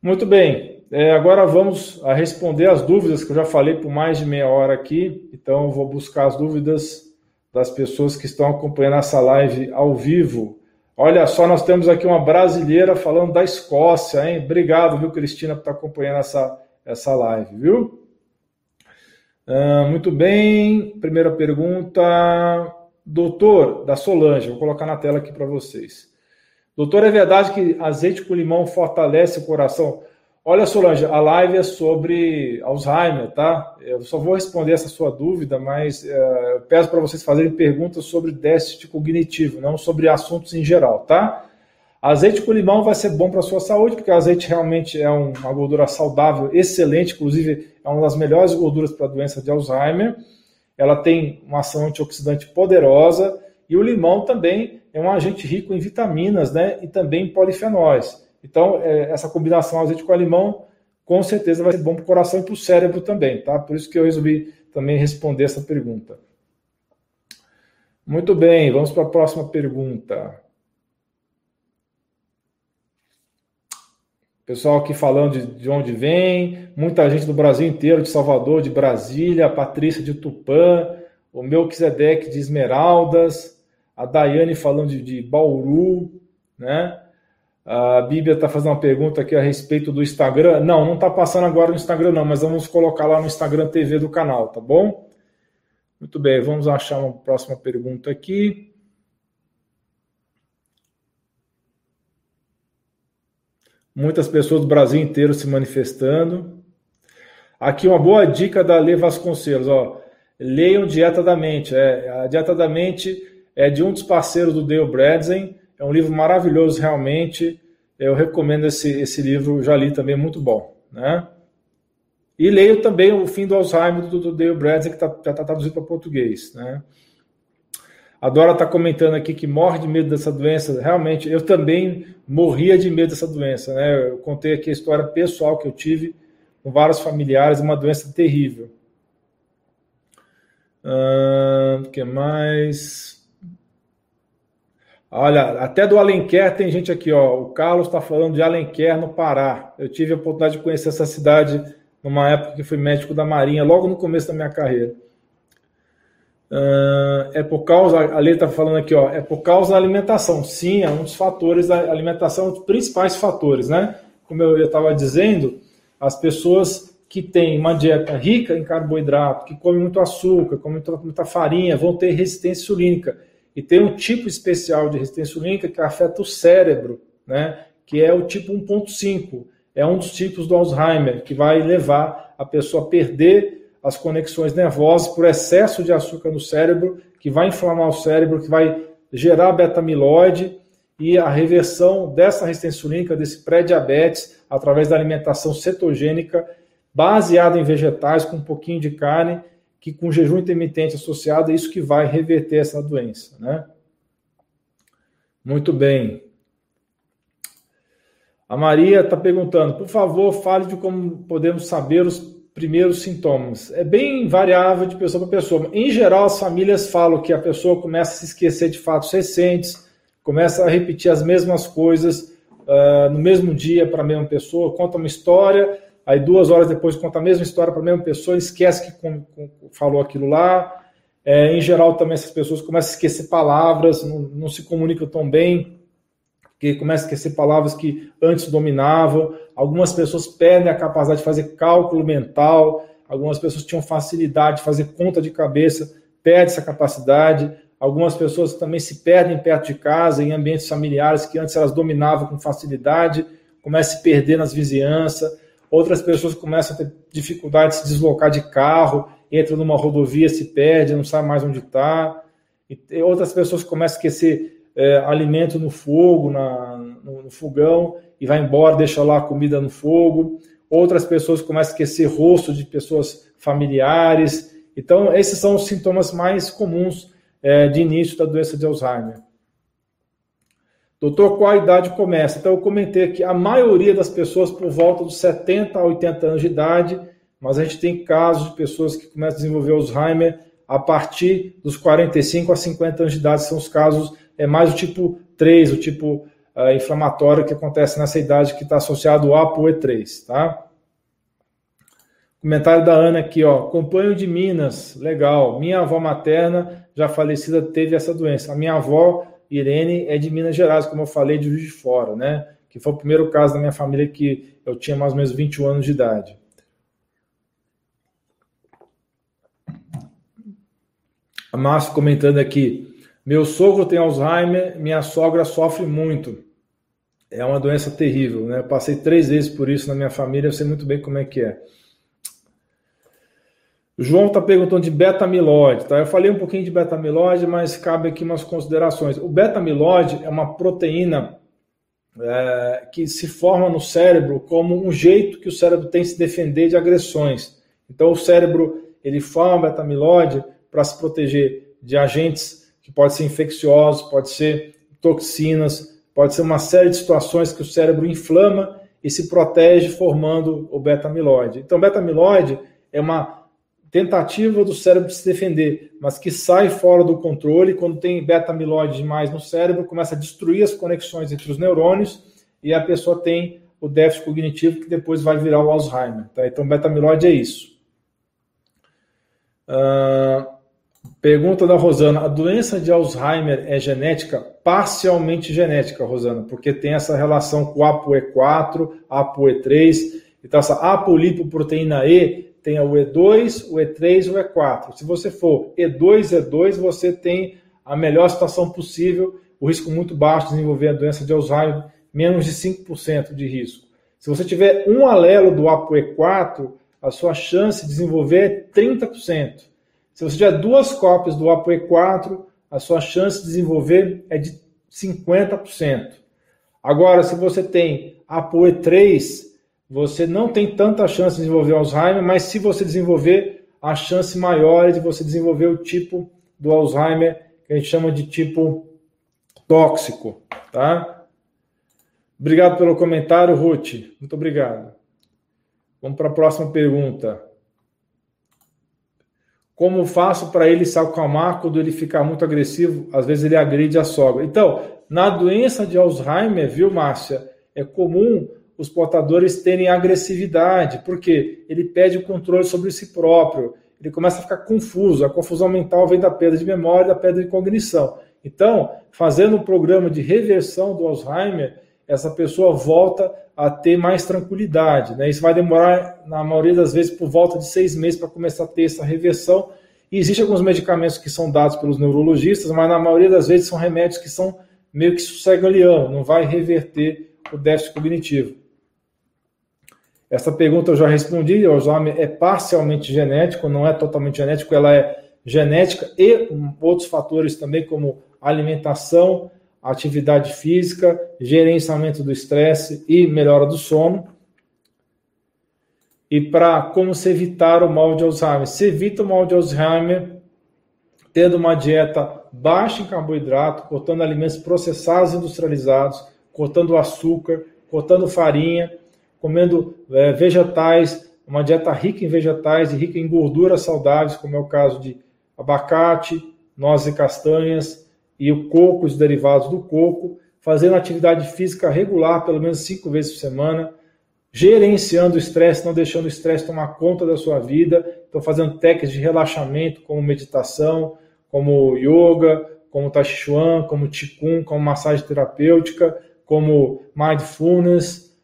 Muito bem, é, agora vamos a responder as dúvidas que eu já falei por mais de meia hora aqui, então vou buscar as dúvidas das pessoas que estão acompanhando essa live ao vivo. Olha só, nós temos aqui uma brasileira falando da Escócia, hein? Obrigado, viu, Cristina, por estar acompanhando essa, essa live, viu? Uh, muito bem. Primeira pergunta, doutor, da Solange, vou colocar na tela aqui para vocês. Doutor, é verdade que azeite com limão fortalece o coração? Olha, Solange, a live é sobre Alzheimer, tá? Eu só vou responder essa sua dúvida, mas é, eu peço para vocês fazerem perguntas sobre déficit cognitivo, não sobre assuntos em geral, tá? Azeite com limão vai ser bom para a sua saúde, porque o azeite realmente é uma gordura saudável, excelente, inclusive é uma das melhores gorduras para a doença de Alzheimer. Ela tem uma ação antioxidante poderosa e o limão também é um agente rico em vitaminas, né? E também em polifenóis. Então, é, essa combinação azeite com limão, com certeza vai ser bom para o coração e para o cérebro também, tá? Por isso que eu resolvi também responder essa pergunta. Muito bem, vamos para a próxima pergunta. Pessoal aqui falando de, de, onde vem, muita gente do Brasil inteiro, de Salvador, de Brasília, Patrícia de Tupã, o Melquisedeque de Esmeraldas, a Daiane falando de, de Bauru, né? A Bíblia está fazendo uma pergunta aqui a respeito do Instagram. Não, não está passando agora no Instagram, não, mas vamos colocar lá no Instagram TV do canal, tá bom? Muito bem, vamos achar uma próxima pergunta aqui. Muitas pessoas do Brasil inteiro se manifestando. Aqui uma boa dica da Lê Vasconcelos, ó. Leiam Dieta da Mente. É, a Dieta da Mente é de um dos parceiros do Dale Bradzen é um livro maravilhoso, realmente. Eu recomendo esse, esse livro, já li também, muito bom. Né? E leio também O Fim do Alzheimer, do, do Dale Bradley, que tá, já está traduzido para português. Né? A Dora está comentando aqui que morre de medo dessa doença. Realmente, eu também morria de medo dessa doença. Né? Eu contei aqui a história pessoal que eu tive com vários familiares, uma doença terrível. O uh, que mais? Olha, até do Alenquer tem gente aqui, ó. O Carlos está falando de Alenquer, no Pará. Eu tive a oportunidade de conhecer essa cidade numa época que fui médico da Marinha, logo no começo da minha carreira. Uh, é por causa, a Lê está falando aqui, ó, é por causa da alimentação. Sim, é um dos fatores da alimentação, um dos principais fatores, né? Como eu estava dizendo, as pessoas que têm uma dieta rica em carboidrato, que comem muito açúcar, comem muita, farinha, vão ter resistência insulínica. E tem um tipo especial de resistência insulínica que afeta o cérebro, né? que é o tipo 1.5. É um dos tipos do Alzheimer, que vai levar a pessoa a perder as conexões nervosas por excesso de açúcar no cérebro, que vai inflamar o cérebro, que vai gerar beta-amiloide e a reversão dessa resistência insulínica, desse pré-diabetes, através da alimentação cetogênica, baseada em vegetais, com um pouquinho de carne, que com jejum intermitente associado é isso que vai reverter essa doença, né? Muito bem. A Maria está perguntando, por favor, fale de como podemos saber os primeiros sintomas. É bem variável de pessoa para pessoa. Em geral, as famílias falam que a pessoa começa a se esquecer de fatos recentes, começa a repetir as mesmas coisas uh, no mesmo dia para a mesma pessoa, conta uma história aí duas horas depois conta a mesma história para a mesma pessoa, esquece que com, com, falou aquilo lá. É, em geral, também essas pessoas começam a esquecer palavras, não, não se comunicam tão bem, que começam a esquecer palavras que antes dominavam. Algumas pessoas perdem a capacidade de fazer cálculo mental, algumas pessoas tinham facilidade de fazer conta de cabeça, perde essa capacidade. Algumas pessoas também se perdem perto de casa, em ambientes familiares que antes elas dominavam com facilidade, começam a se perder nas vizinhanças outras pessoas começam a ter dificuldade de se deslocar de carro, entra numa rodovia, se perde, não sabe mais onde está. Outras pessoas começam a esquecer é, alimento no fogo, na, no, no, fogão, e vai embora, deixa lá a comida no fogo. Outras pessoas começam a esquecer rosto de pessoas familiares. Então, esses são os sintomas mais comuns é, de início da doença de Alzheimer. Doutor, qual a idade começa? Então, eu comentei que a maioria das pessoas por volta dos 70 a 80 anos de idade, mas a gente tem casos de pessoas que começam a desenvolver Alzheimer a partir dos 45 a 50 anos de idade, são os casos, é mais o tipo 3, o tipo uh, inflamatório que acontece nessa idade que está associado ao ApoE3, tá? Comentário da Ana aqui, ó. Acompanho de Minas, legal. Minha avó materna, já falecida, teve essa doença. A minha avó, Irene, é de Minas Gerais, como eu falei, de Juiz de Fora, né? Que foi o primeiro caso da minha família que eu tinha mais ou menos 21 anos de idade. A Márcio comentando aqui. Meu sogro tem Alzheimer, minha sogra sofre muito. É uma doença terrível, né? Eu passei três vezes por isso na minha família, eu sei muito bem como é que é. O João está perguntando de beta-amiloide, tá? Eu falei um pouquinho de beta-amiloide, mas cabe aqui umas considerações. O beta-amiloide é uma proteína é, que se forma no cérebro como um jeito que o cérebro tem de se defender de agressões. Então, o cérebro ele forma beta-amiloide para se proteger de agentes que podem ser infecciosos, pode ser toxinas, pode ser uma série de situações que o cérebro inflama e se protege formando o beta-amiloide. Então, beta-amiloide é uma tentativa do cérebro de se defender, mas que sai fora do controle quando tem beta-amiloide demais no cérebro, começa a destruir as conexões entre os neurônios e a pessoa tem o déficit cognitivo que depois vai virar o Alzheimer. Tá? Então, beta-amiloide é isso. Uh, pergunta da Rosana: a doença de Alzheimer é genética? Parcialmente genética, Rosana, porque tem essa relação com ApoE4, ApoE3. Então, essa apolipoproteína E tem o E2, o E3 e o E4. Se você for E2, E2, você tem a melhor situação possível, o risco muito baixo de desenvolver a doença de Alzheimer, menos de 5% de risco. Se você tiver um alelo do ApoE4, a sua chance de desenvolver é 30%. Se você tiver duas cópias do ApoE4, a sua chance de desenvolver é de 50%. Agora, se você tem ApoE3, você não tem tanta chance de desenvolver Alzheimer, mas se você desenvolver, a chance maior é de você desenvolver o tipo do Alzheimer que a gente chama de tipo tóxico, tá? Obrigado pelo comentário, Ruth. Muito obrigado. Vamos para a próxima pergunta. Como faço para ele se acalmar quando ele ficar muito agressivo? Às vezes ele agride a sogra. Então, na doença de Alzheimer, viu, Márcia? É comum os portadores terem agressividade, porque ele perde o controle sobre si próprio, ele começa a ficar confuso. A confusão mental vem da perda de memória, da perda de cognição. Então, fazendo um programa de reversão do Alzheimer, essa pessoa volta a ter mais tranquilidade. Né? Isso vai demorar, na maioria das vezes, por volta de seis meses para começar a ter essa reversão. E existem alguns medicamentos que são dados pelos neurologistas, mas na maioria das vezes são remédios que são meio que sossegaliano, não vai reverter o déficit cognitivo. Essa pergunta eu já respondi, o Alzheimer é parcialmente genético, não é totalmente genético, ela é genética e outros fatores também, como alimentação, atividade física, gerenciamento do estresse e melhora do sono. E para como se evitar o mal de Alzheimer? Se evita o mal de Alzheimer tendo uma dieta baixa em carboidrato, cortando alimentos processados industrializados, cortando açúcar, cortando farinha, comendo é, vegetais, uma dieta rica em vegetais e rica em gorduras saudáveis, como é o caso de abacate, nozes e castanhas e o coco, os derivados do coco, fazendo atividade física regular, pelo menos cinco vezes por semana, gerenciando o estresse, não deixando o estresse tomar conta da sua vida, então fazendo técnicas de relaxamento, como meditação, como yoga, como tai chuan, como qigong, como massagem terapêutica, como mindfulness,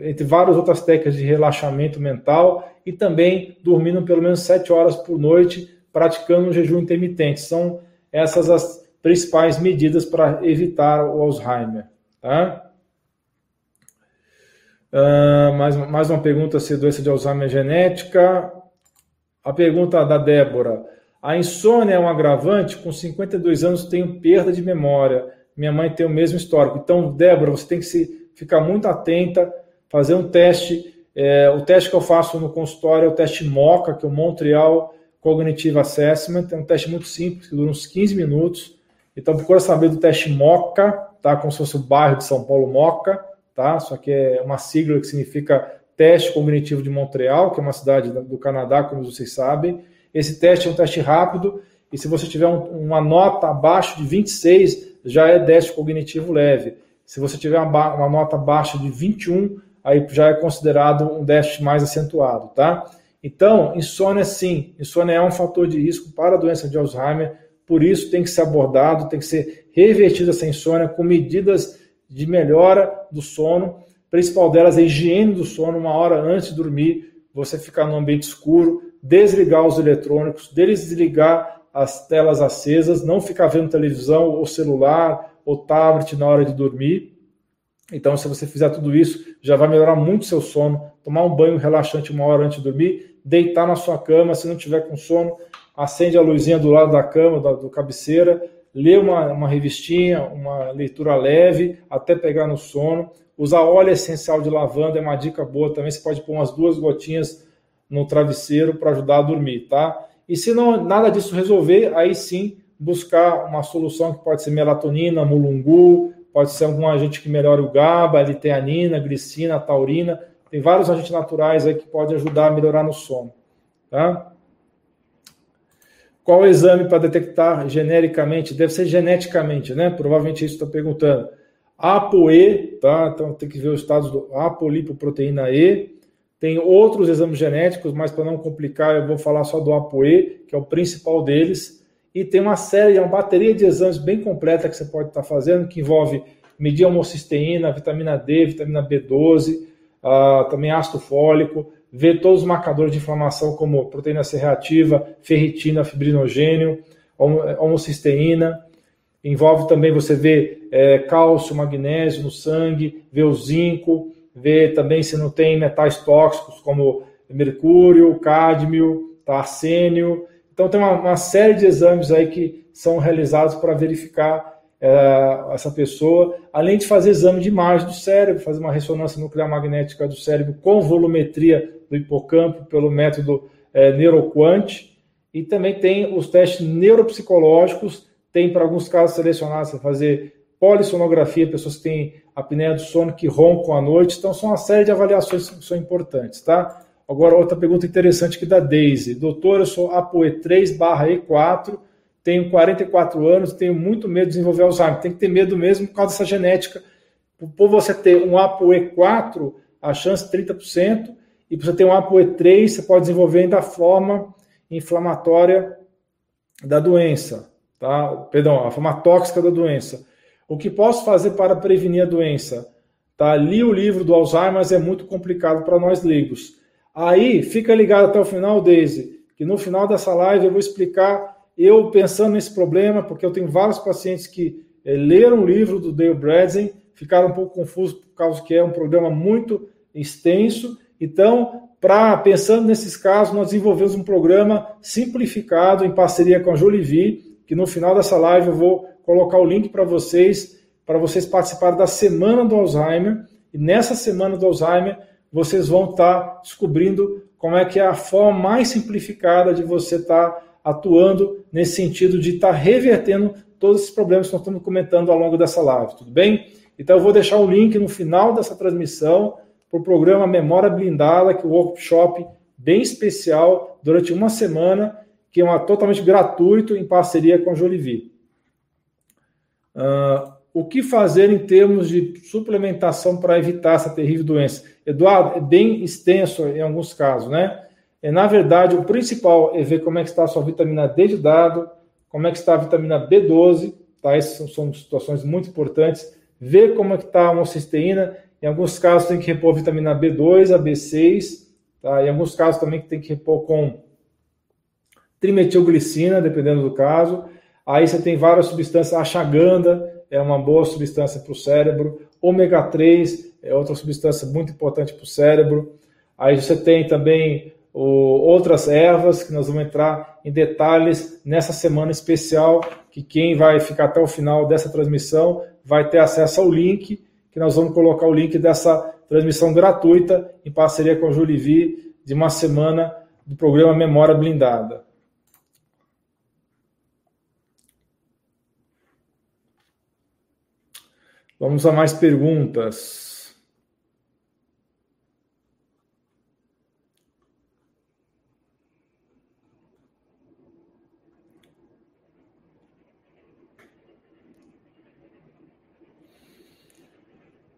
entre várias outras técnicas de relaxamento mental e também dormindo pelo menos 7 horas por noite, praticando um jejum intermitente. São essas as principais medidas para evitar o Alzheimer. Tá? Uh, mais, mais uma pergunta se doença de Alzheimer é genética. A pergunta da Débora. A insônia é um agravante? Com 52 anos tenho perda de memória. Minha mãe tem o mesmo histórico. Então, Débora, você tem que se ficar muito atenta, fazer um teste. É, o teste que eu faço no consultório é o teste MOCA, que é o Montreal Cognitive Assessment. É um teste muito simples, que dura uns 15 minutos. Então, procura saber do teste MOCA, tá? Como se fosse o bairro de São Paulo Moca, tá? Só que é uma sigla que significa Teste Cognitivo de Montreal, que é uma cidade do Canadá, como vocês sabem. Esse teste é um teste rápido e se você tiver um, uma nota abaixo de 26, já é teste cognitivo leve. Se você tiver uma, uma nota abaixo de 21, aí já é considerado um déficit mais acentuado, tá? Então, insônia sim, insônia é um fator de risco para a doença de Alzheimer, por isso tem que ser abordado, tem que ser revertida essa insônia com medidas de melhora do sono, principal delas é a higiene do sono, uma hora antes de dormir, você ficar no ambiente escuro, desligar os eletrônicos, desligar as telas acesas, não ficar vendo televisão ou celular ou tablet na hora de dormir. Então, se você fizer tudo isso, já vai melhorar muito seu sono. Tomar um banho relaxante uma hora antes de dormir, deitar na sua cama, se não tiver com sono, acende a luzinha do lado da cama, do cabeceira, lê uma, uma revistinha, uma leitura leve, até pegar no sono. Usar óleo essencial de lavanda é uma dica boa também. Você pode pôr umas duas gotinhas no travesseiro para ajudar a dormir, tá? E se não nada disso resolver, aí sim buscar uma solução que pode ser melatonina, mulungu, pode ser algum agente que melhore o GABA, L-teanina, glicina, taurina. Tem vários agentes naturais aí que podem ajudar a melhorar no sono, tá? Qual o exame para detectar genericamente? Deve ser geneticamente, né? Provavelmente isso está perguntando. ApoE, tá? Então tem que ver os estados do apolipoproteína E. Tem outros exames genéticos, mas para não complicar, eu vou falar só do ApoE, que é o principal deles. E tem uma série, uma bateria de exames bem completa que você pode estar fazendo, que envolve medir homocisteína, vitamina D, vitamina B12, uh, ah, também ácido fólico, ver todos os marcadores de inflamação, como proteína C reativa, ferritina, fibrinogênio, homocisteína. Envolve também você ver é, cálcio, magnésio no sangue, ver o zinco, ver também se não tem metais tóxicos como mercúrio, cádmio, tá, arsênio. Então tem uma, uma série de exames aí que são realizados para verificar é, essa pessoa, além de fazer exame de imagem do cérebro, fazer uma ressonância nuclear magnética do cérebro com volumetria do hipocampo pelo método é, Neuroquant, e também tem os testes neuropsicológicos, tem para alguns casos selecionados para fazer polissonografia, pessoas que têm apneia do sono que roncam à noite, então são uma série de avaliações que são importantes, tá? Agora, outra pergunta interessante aqui da Daisy. Doutor, eu sou APOE3 barra E4, tenho 44 anos, tenho muito medo de desenvolver Alzheimer. Tem que ter medo mesmo por causa dessa genética. Por você ter um APOE4, a chance é 30%, e você ter um ApoE3, você pode desenvolver ainda a forma inflamatória da doença, tá? Perdão, a forma tóxica da doença. O que posso fazer para prevenir a doença? Tá? Li o livro do Alzheimer, mas é muito complicado para nós leigos. Aí, fica ligado até o final, Daisy, que no final dessa live eu vou explicar, eu pensando nesse problema, porque eu tenho vários pacientes que é, leram o livro do Dale Bredesen, ficaram um pouco confusos por causa que é um programa muito extenso, então, para pensando nesses casos, nós desenvolvemos um programa simplificado em parceria com a Jolivie, que no final dessa live eu vou colocar o link para vocês, para vocês participarem da Semana do Alzheimer. E nessa Semana do Alzheimer, vocês vão estar tá descobrindo como é que é a forma mais simplificada de você estar tá atuando nesse sentido de estar tá revertendo todos esses problemas que nós estamos comentando ao longo dessa live, tudo bem? Então eu vou deixar o link no final dessa transmissão para o programa Memória Blindada, que é um workshop bem especial durante uma semana, que é uma, totalmente gratuito em parceria com a Jolivie. Uh, o que fazer em termos de suplementação para evitar essa terrível doença? Eduardo, é bem extenso em alguns casos, né? É, na verdade, o principal é ver como é que está a sua vitamina D de dado, como é que está a vitamina B12, tá? Essas são, são situações muito importantes. Ver como é que está a homocisteína em alguns casos tem que repor vitamina B2, a B6, tá? Em alguns casos também tem que repor com trimetilglicina, dependendo do caso. Aí você tem várias substâncias, a chaganda é uma boa substância para o cérebro, ômega 3 é outra substância muito importante para o cérebro. Aí você tem também o, outras ervas que nós vamos entrar em detalhes nessa semana especial, que quem vai ficar até o final dessa transmissão vai ter acesso ao link que nós vamos colocar o link dessa transmissão gratuita em parceria com a Julivi de uma semana do programa Memória Blindada. Vamos a mais perguntas.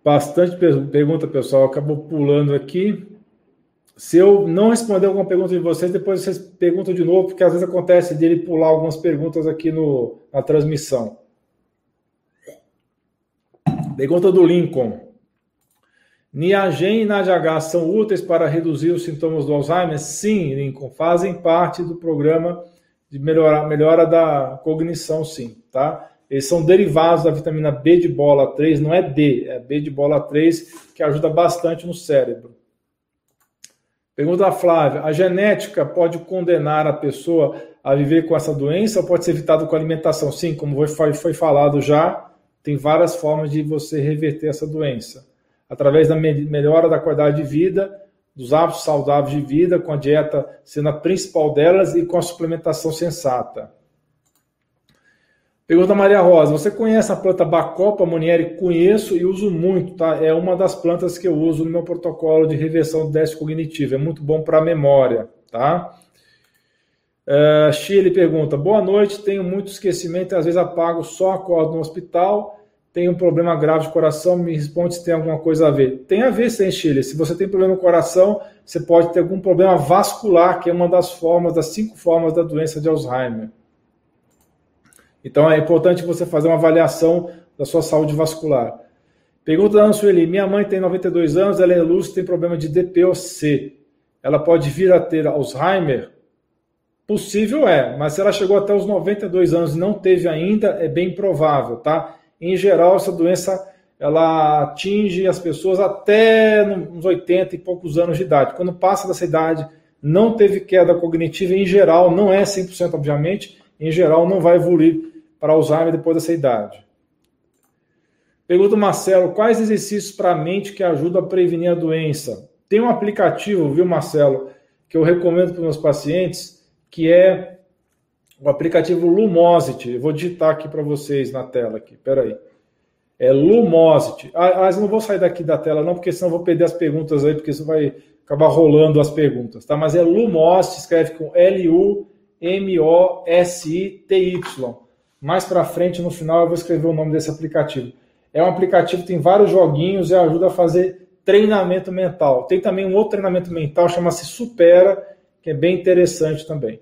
Bastante pergunta, pessoal. Acabou pulando aqui. Se eu não responder alguma pergunta de vocês, depois vocês perguntam de novo, porque às vezes acontece dele pular algumas perguntas aqui no, na transmissão. Pergunta do Lincoln. Niagen e NADH são úteis para reduzir os sintomas do Alzheimer? Sim, Lincoln, fazem parte do programa de melhora, melhora da cognição, sim, tá? Eles são derivados da vitamina B de bola 3, não é D, é B de bola 3, que ajuda bastante no cérebro. Pergunta da Flávia: a genética pode condenar a pessoa a viver com essa doença ou pode ser evitado com alimentação? Sim, como foi, foi falado já, tem várias formas de você reverter essa doença. Através da melhora da qualidade de vida, dos hábitos saudáveis de vida, com a dieta sendo a principal delas e com a suplementação sensata. Pergunta Maria Rosa: Você conhece a planta Bacopa Monieri? Conheço e uso muito, tá? É uma das plantas que eu uso no meu protocolo de reversão do déficit cognitivo. É muito bom para a memória, tá? Uh, Chile pergunta: Boa noite, tenho muito esquecimento e às vezes apago, só acordo no hospital. Tenho um problema grave de coração. Me responde se tem alguma coisa a ver. Tem a ver, sim, Chile. Se você tem problema no coração, você pode ter algum problema vascular, que é uma das formas, das cinco formas da doença de Alzheimer. Então é importante você fazer uma avaliação da sua saúde vascular. Pergunta da Sueli: Minha mãe tem 92 anos, ela é lúcida, tem problema de DPOC. Ela pode vir a ter Alzheimer? Possível é, mas se ela chegou até os 92 anos e não teve ainda, é bem provável, tá? Em geral, essa doença ela atinge as pessoas até uns 80 e poucos anos de idade. Quando passa dessa idade, não teve queda cognitiva, em geral, não é 100% obviamente, em geral não vai evoluir para Alzheimer depois dessa idade. Pergunta Marcelo, quais exercícios para a mente que ajudam a prevenir a doença? Tem um aplicativo, viu, Marcelo, que eu recomendo para os meus pacientes, que é o aplicativo Lumosity. Eu vou digitar aqui para vocês na tela aqui. Peraí. É Lumosity. Ah, mas não vou sair daqui da tela não, porque senão vou perder as perguntas aí, porque isso vai acabar rolando as perguntas, tá? Mas é Lumosity, escreve com L-U-M-O-S-I-T-Y. Mais para frente, no final, eu vou escrever o nome desse aplicativo. É um aplicativo que tem vários joguinhos e ajuda a fazer treinamento mental. Tem também um outro treinamento mental, chama-se Supera, que é bem interessante também.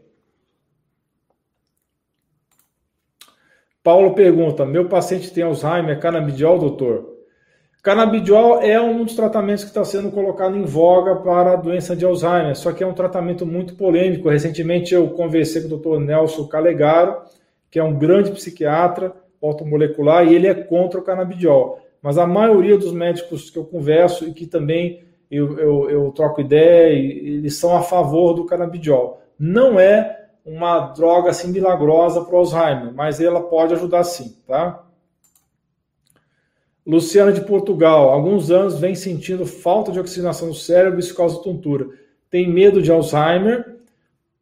Paulo pergunta: Meu paciente tem Alzheimer, canabidiol, doutor? Canabidiol é um dos tratamentos que está sendo colocado em voga para a doença de Alzheimer, só que é um tratamento muito polêmico. Recentemente eu conversei com o doutor Nelson Calegaro, que é um grande psiquiatra automolecular, e ele é contra o canabidiol. Mas a maioria dos médicos que eu converso e que também eu, eu, eu troco ideia, eles são a favor do canabidiol. Não é uma droga assim milagrosa para o Alzheimer, mas ela pode ajudar sim, tá? Luciana de Portugal, alguns anos vem sentindo falta de oxigenação no cérebro e isso causa tontura. Tem medo de Alzheimer,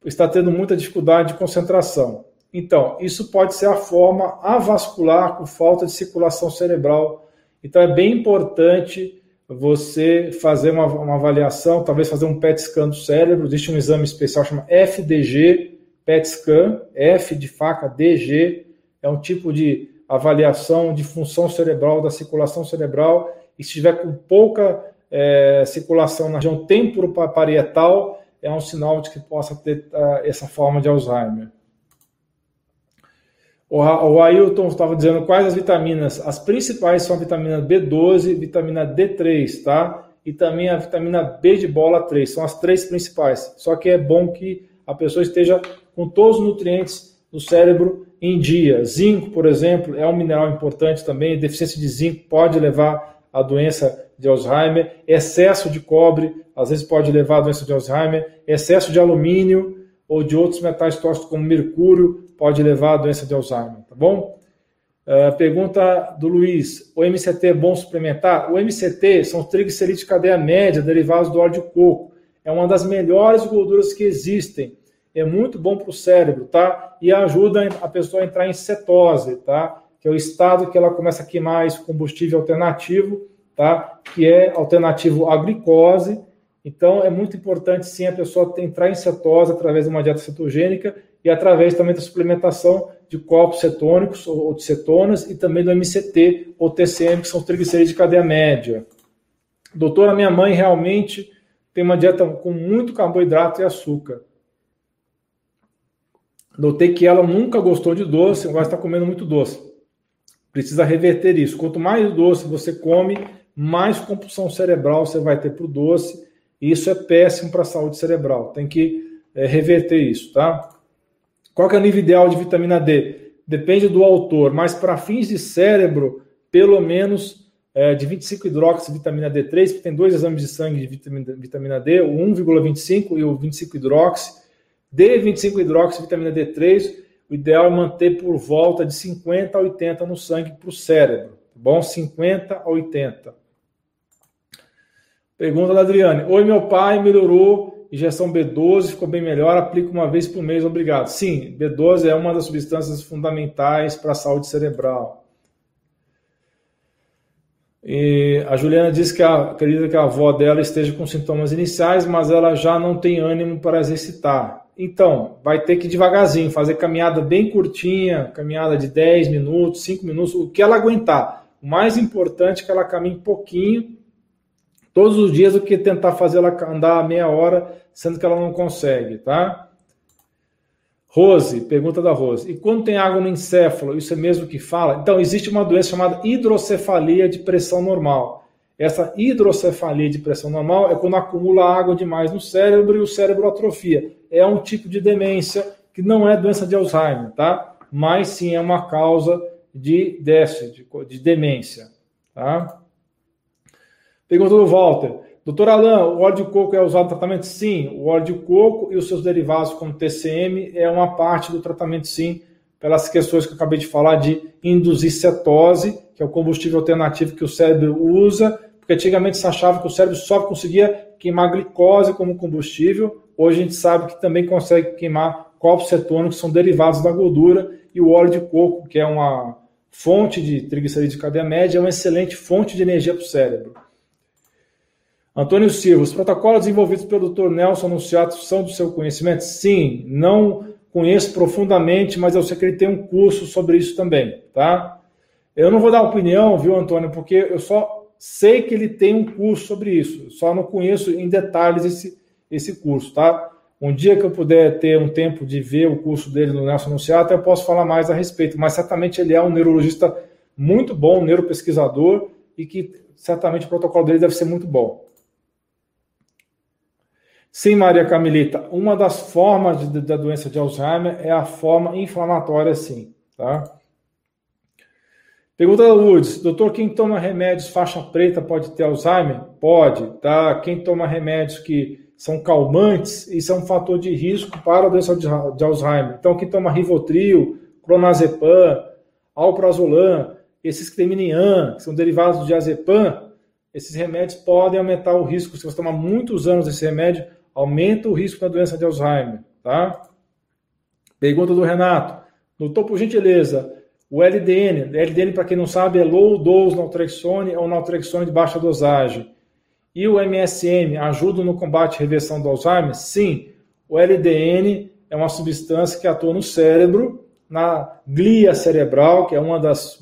está tendo muita dificuldade de concentração. Então, isso pode ser a forma avascular com falta de circulação cerebral. Então, é bem importante você fazer uma, uma avaliação, talvez fazer um PET scan do cérebro. Existe um exame especial chamado FDG, PET scan, F de faca, DG, é um tipo de avaliação de função cerebral, da circulação cerebral, e se estiver com pouca é, circulação na região temporoparietal, é um sinal de que possa ter uh, essa forma de Alzheimer. O, Ailton estava dizendo quais as vitaminas. As principais são a vitamina B12, vitamina D3, tá? E também a vitamina B de bola 3. São as três principais. Só que é bom que a pessoa esteja com todos os nutrientes do cérebro em dia. Zinco, por exemplo, é um mineral importante também. Deficiência de zinco pode levar à doença de Alzheimer. Excesso de cobre, às vezes, pode levar à doença de Alzheimer. Excesso de alumínio ou de outros metais tóxicos, como mercúrio, pode levar à doença de Alzheimer, tá bom? Uh, pergunta do Luiz: o MCT é bom suplementar? O MCT são triglicerídeos de cadeia média derivados do óleo de coco. É uma das melhores gorduras que existem. É muito bom para o cérebro, tá? E ajuda a pessoa a entrar em cetose, tá? que é o estado que ela começa a queimar esse combustível alternativo, tá? Que é alternativo à glicose. Então, é muito importante, sim, a pessoa entrar em cetose através de uma dieta cetogênica e através também da suplementação de corpos cetônicos ou de cetonas e também do MCT ou TCM, que são os de cadeia média. Doutora, minha mãe realmente tem uma dieta com muito carboidrato e açúcar. Notei que ela nunca gostou de doce, agora está comendo muito doce. Precisa reverter isso. Quanto mais doce você come, mais compulsão cerebral você vai ter para o doce. E isso é péssimo para a saúde cerebral. Tem que é, reverter isso, tá? Qual que é o nível ideal de vitamina D? Depende do autor, mas para fins de cérebro, pelo menos é, de 25 hidróxido vitamina D3, porque tem dois exames de sangue de vitamina, vitamina D, o 1,25 e o 25 hidróxido. D25 hidróxido vitamina D3, o ideal é manter por volta de 50 a 80 no sangue para o cérebro. Tá bom? 50 a 80. Pergunta da Adriane. Oi, meu pai melhorou, injeção B12 ficou bem melhor, aplico uma vez por mês, obrigado. Sim, B12 é uma das substâncias fundamentais para a saúde cerebral. E a Juliana disse que a, acredita que a avó dela esteja com sintomas iniciais, mas ela já não tem ânimo para exercitar. Então, vai ter que devagarzinho, fazer caminhada bem curtinha, caminhada de 10 minutos, 5 minutos, o que ela aguentar. O mais importante é que ela caminhe pouquinho, todos os dias, do que tentar fazer ela andar meia hora, sendo que ela não consegue, tá? Rose, pergunta da Rose. E quando tem água no encéfalo, isso é mesmo que fala? Então, existe uma doença chamada hidrocefalia de pressão normal. Essa hidrocefalia de pressão normal é quando acumula água demais no cérebro e o cérebro atrofia. É um tipo de demência que não é doença de Alzheimer, tá? Mas sim é uma causa de déficit, de demência, tá? Pergunta do Walter. Doutor Alain, o óleo de coco é usado no tratamento? Sim, o óleo de coco e os seus derivados, como TCM, é uma parte do tratamento, sim, pelas questões que eu acabei de falar de induzir cetose, que é o combustível alternativo que o cérebro usa, porque antigamente se achava que o cérebro só conseguia queimar glicose como combustível, hoje a gente sabe que também consegue queimar corpos cetônicos, que são derivados da gordura, e o óleo de coco, que é uma fonte de triglicerídeos de cadeia média, é uma excelente fonte de energia para o cérebro. Antônio Silva, os protocolos desenvolvidos pelo Dr. Nelson Anunciato são do seu conhecimento? Sim, não conheço profundamente, mas eu sei que ele tem um curso sobre isso também, tá? Eu não vou dar opinião, viu, Antônio, porque eu só sei que ele tem um curso sobre isso, só não conheço em detalhes esse, esse curso, tá? Um dia que eu puder ter um tempo de ver o curso dele no Nelson Anunciato, eu posso falar mais a respeito, mas certamente ele é um neurologista muito bom, um neuropesquisador, e que certamente o protocolo dele deve ser muito bom. Sim, Maria Camilita, uma das formas de, da doença de Alzheimer é a forma inflamatória, sim, tá? Pergunta da Lourdes, doutor, quem toma remédios faixa preta pode ter Alzheimer? Pode, tá? Quem toma remédios que são calmantes, isso é um fator de risco para a doença de, de Alzheimer. Então, quem toma Rivotril, Clonazepam, Alprazolam, esses que terminam em AN, que são derivados de diazepam, esses remédios podem aumentar o risco, se você tomar muitos anos esse remédio, aumenta o risco da doença de Alzheimer, tá? Pergunta do Renato. Doutor, por gentileza, o LDN, LDN para quem não sabe é low dose naltrexone ou naltrexone de baixa dosagem. E o MSM ajuda no combate e reversão do Alzheimer? Sim. O LDN é uma substância que atua no cérebro, na glia cerebral, que é uma das,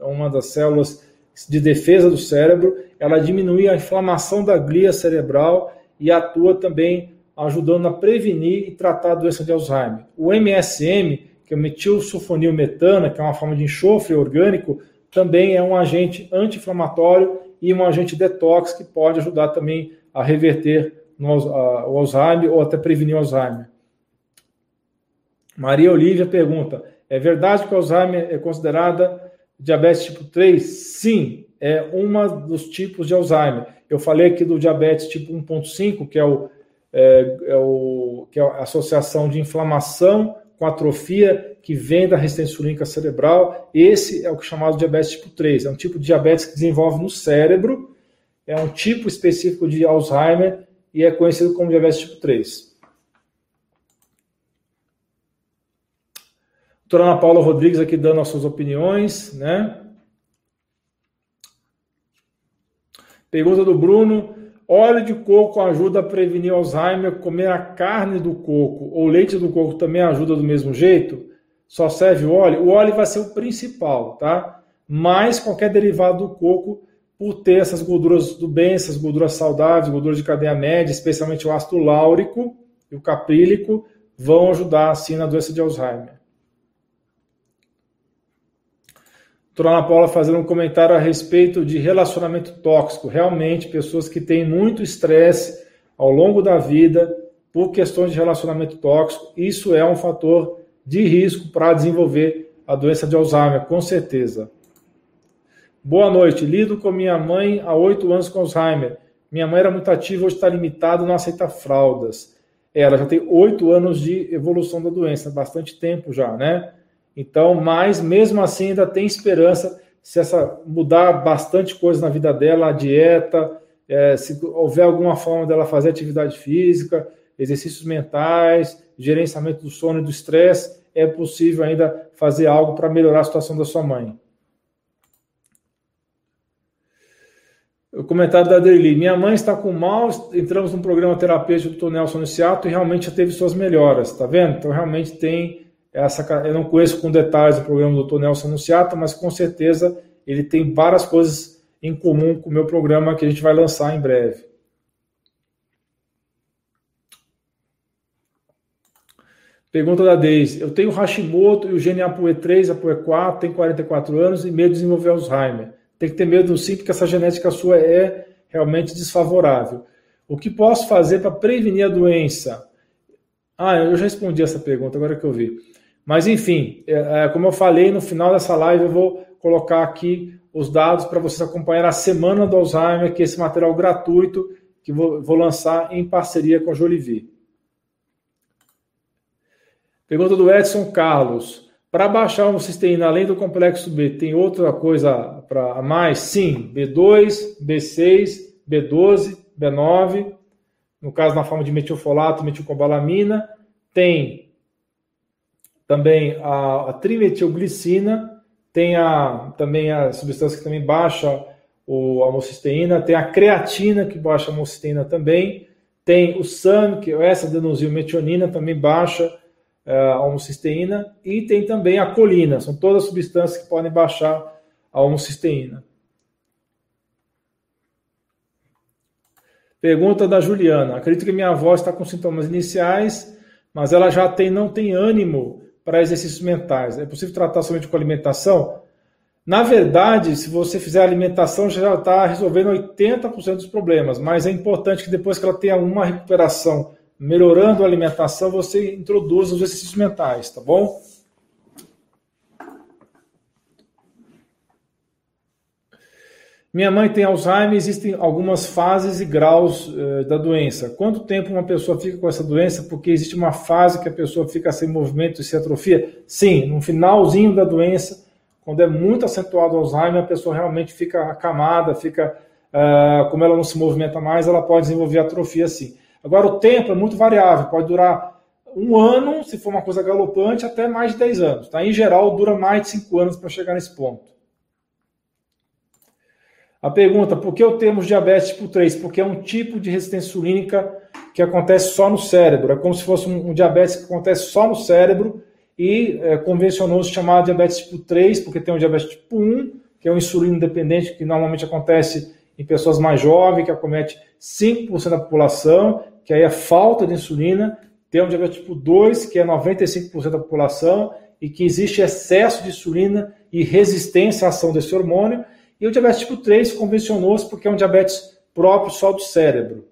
uma das células de defesa do cérebro. Ela diminui a inflamação da glia cerebral e atua também ajudando a prevenir e tratar a doença de Alzheimer. O MSM, que é o metilsulfonilmetana, que é uma forma de enxofre orgânico, também é um agente anti-inflamatório e um agente detox que pode ajudar também a reverter no, a, o Alzheimer ou até prevenir o Alzheimer. Maria Olívia pergunta: é verdade que o Alzheimer é considerada diabetes tipo 3? Sim, é uma dos tipos de Alzheimer. Eu falei aqui do diabetes tipo 1.5, que é o, é, é o que é a associação de inflamação com atrofia que vem da resistência insulínica cerebral. Esse é o que é chamado diabetes tipo 3. É um tipo de diabetes que desenvolve no cérebro, é um tipo específico de Alzheimer e é conhecido como diabetes tipo 3. Doutora Ana Paula Rodrigues aqui dando as suas opiniões, né? Pergunta do Bruno: óleo de coco ajuda a prevenir Alzheimer? Comer a carne do coco ou leite do coco também ajuda do mesmo jeito? Só serve o óleo? O óleo vai ser o principal, tá? Mas qualquer derivado do coco, por ter essas gorduras do bem, essas gorduras saudáveis, gorduras de cadeia média, especialmente o ácido láurico e o caprílico, vão ajudar assim na doença de Alzheimer. Doutora Ana Paula fazendo um comentário a respeito de relacionamento tóxico. Realmente, pessoas que têm muito estresse ao longo da vida por questões de relacionamento tóxico, isso é um fator de risco para desenvolver a doença de Alzheimer, com certeza. Boa noite. Lido com minha mãe há oito anos com Alzheimer. Minha mãe era muito ativa, hoje está limitada, não aceita fraldas. Ela já tem oito anos de evolução da doença, bastante tempo já, né? Então, mas mesmo assim ainda tem esperança se essa mudar bastante coisa na vida dela, a dieta, é, se houver alguma forma dela fazer atividade física, exercícios mentais, gerenciamento do sono e do estresse, é possível ainda fazer algo para melhorar a situação da sua mãe. O comentário da Adeli. Minha mãe está com mal, entramos num programa terapêutico do Tonel Soniciato e realmente já teve suas melhoras, tá vendo? Então realmente tem essa, eu não conheço com detalhes o programa do Dr. Nelson Anunciata, mas com certeza ele tem várias coisas em comum com o meu programa que a gente vai lançar em breve. Pergunta da Deise. Eu tenho Hashimoto e o gene ApoE3, ApoE4, tenho 44 anos e medo de desenvolver Alzheimer. Tem que ter medo sim, porque essa genética sua é realmente desfavorável. O que posso fazer para prevenir a doença? Ah, eu já respondi essa pergunta, agora que eu vi. Mas, enfim, é, é, como eu falei, no final dessa live eu vou colocar aqui os dados para vocês acompanhar a Semana do Alzheimer, que é esse material gratuito que vou, vou lançar em parceria com a Jolivie. Pergunta do Edson Carlos. Para baixar o cisteína, além do complexo B, tem outra coisa para mais? Sim, B2, B6, B12, B9, no caso na forma de metilfolato, metilcobalamina, tem também a, a trimetilglicina, tem a, também a substância que também baixa o, a homocisteína, tem a creatina que baixa a homocisteína também, tem o SAM, que é essa adenosylmetionina, também baixa é, a homocisteína, e tem também a colina, são todas substâncias que podem baixar a homocisteína. Pergunta da Juliana. Acredito que minha avó está com sintomas iniciais, mas ela já tem, não tem ânimo para exercícios mentais. É possível tratar somente com alimentação? Na verdade, se você fizer alimentação, já está resolvendo 80% dos problemas, mas é importante que depois que ela tenha uma recuperação melhorando a alimentação, você introduza os exercícios mentais, tá bom? Minha mãe tem Alzheimer, existem algumas fases e graus eh, da doença. Quanto tempo uma pessoa fica com essa doença? Porque existe uma fase que a pessoa fica sem movimento e se atrofia? Sim, no finalzinho da doença, quando é muito acentuado o Alzheimer, a pessoa realmente fica acamada, fica, uh, como ela não se movimenta mais, ela pode desenvolver atrofia sim. Agora, o tempo é muito variável, pode durar um ano, se for uma coisa galopante, até mais de 10 anos. Tá? Em geral, dura mais de 5 anos para chegar nesse ponto. A pergunta, por que o termo diabetes tipo 3? Porque é um tipo de resistência insulínica que acontece só no cérebro. É como se fosse um, diabetes que acontece só no cérebro e é, convencionou se chamar diabetes tipo 3, porque tem o diabetes tipo 1, que é um insulino dependente, que normalmente acontece em pessoas mais jovens, que acomete 5% da população, que aí é falta de insulina. Tem o diabetes tipo 2, que é 95% da população, e que existe excesso de insulina e resistência à ação desse hormônio. E o diabetes tipo 3 convencionou-se porque é um diabetes próprio só do cérebro.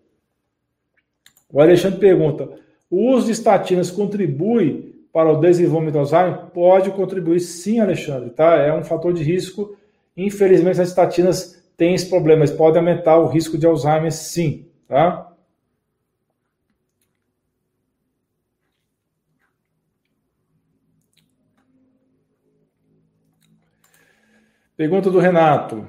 O Alexandre pergunta: o uso de estatinas contribui para o desenvolvimento do Alzheimer? Pode contribuir sim, Alexandre, tá? É um fator de risco. Infelizmente, as estatinas têm esse problema, mas podem aumentar o risco de Alzheimer sim, tá? Pergunta do Renato.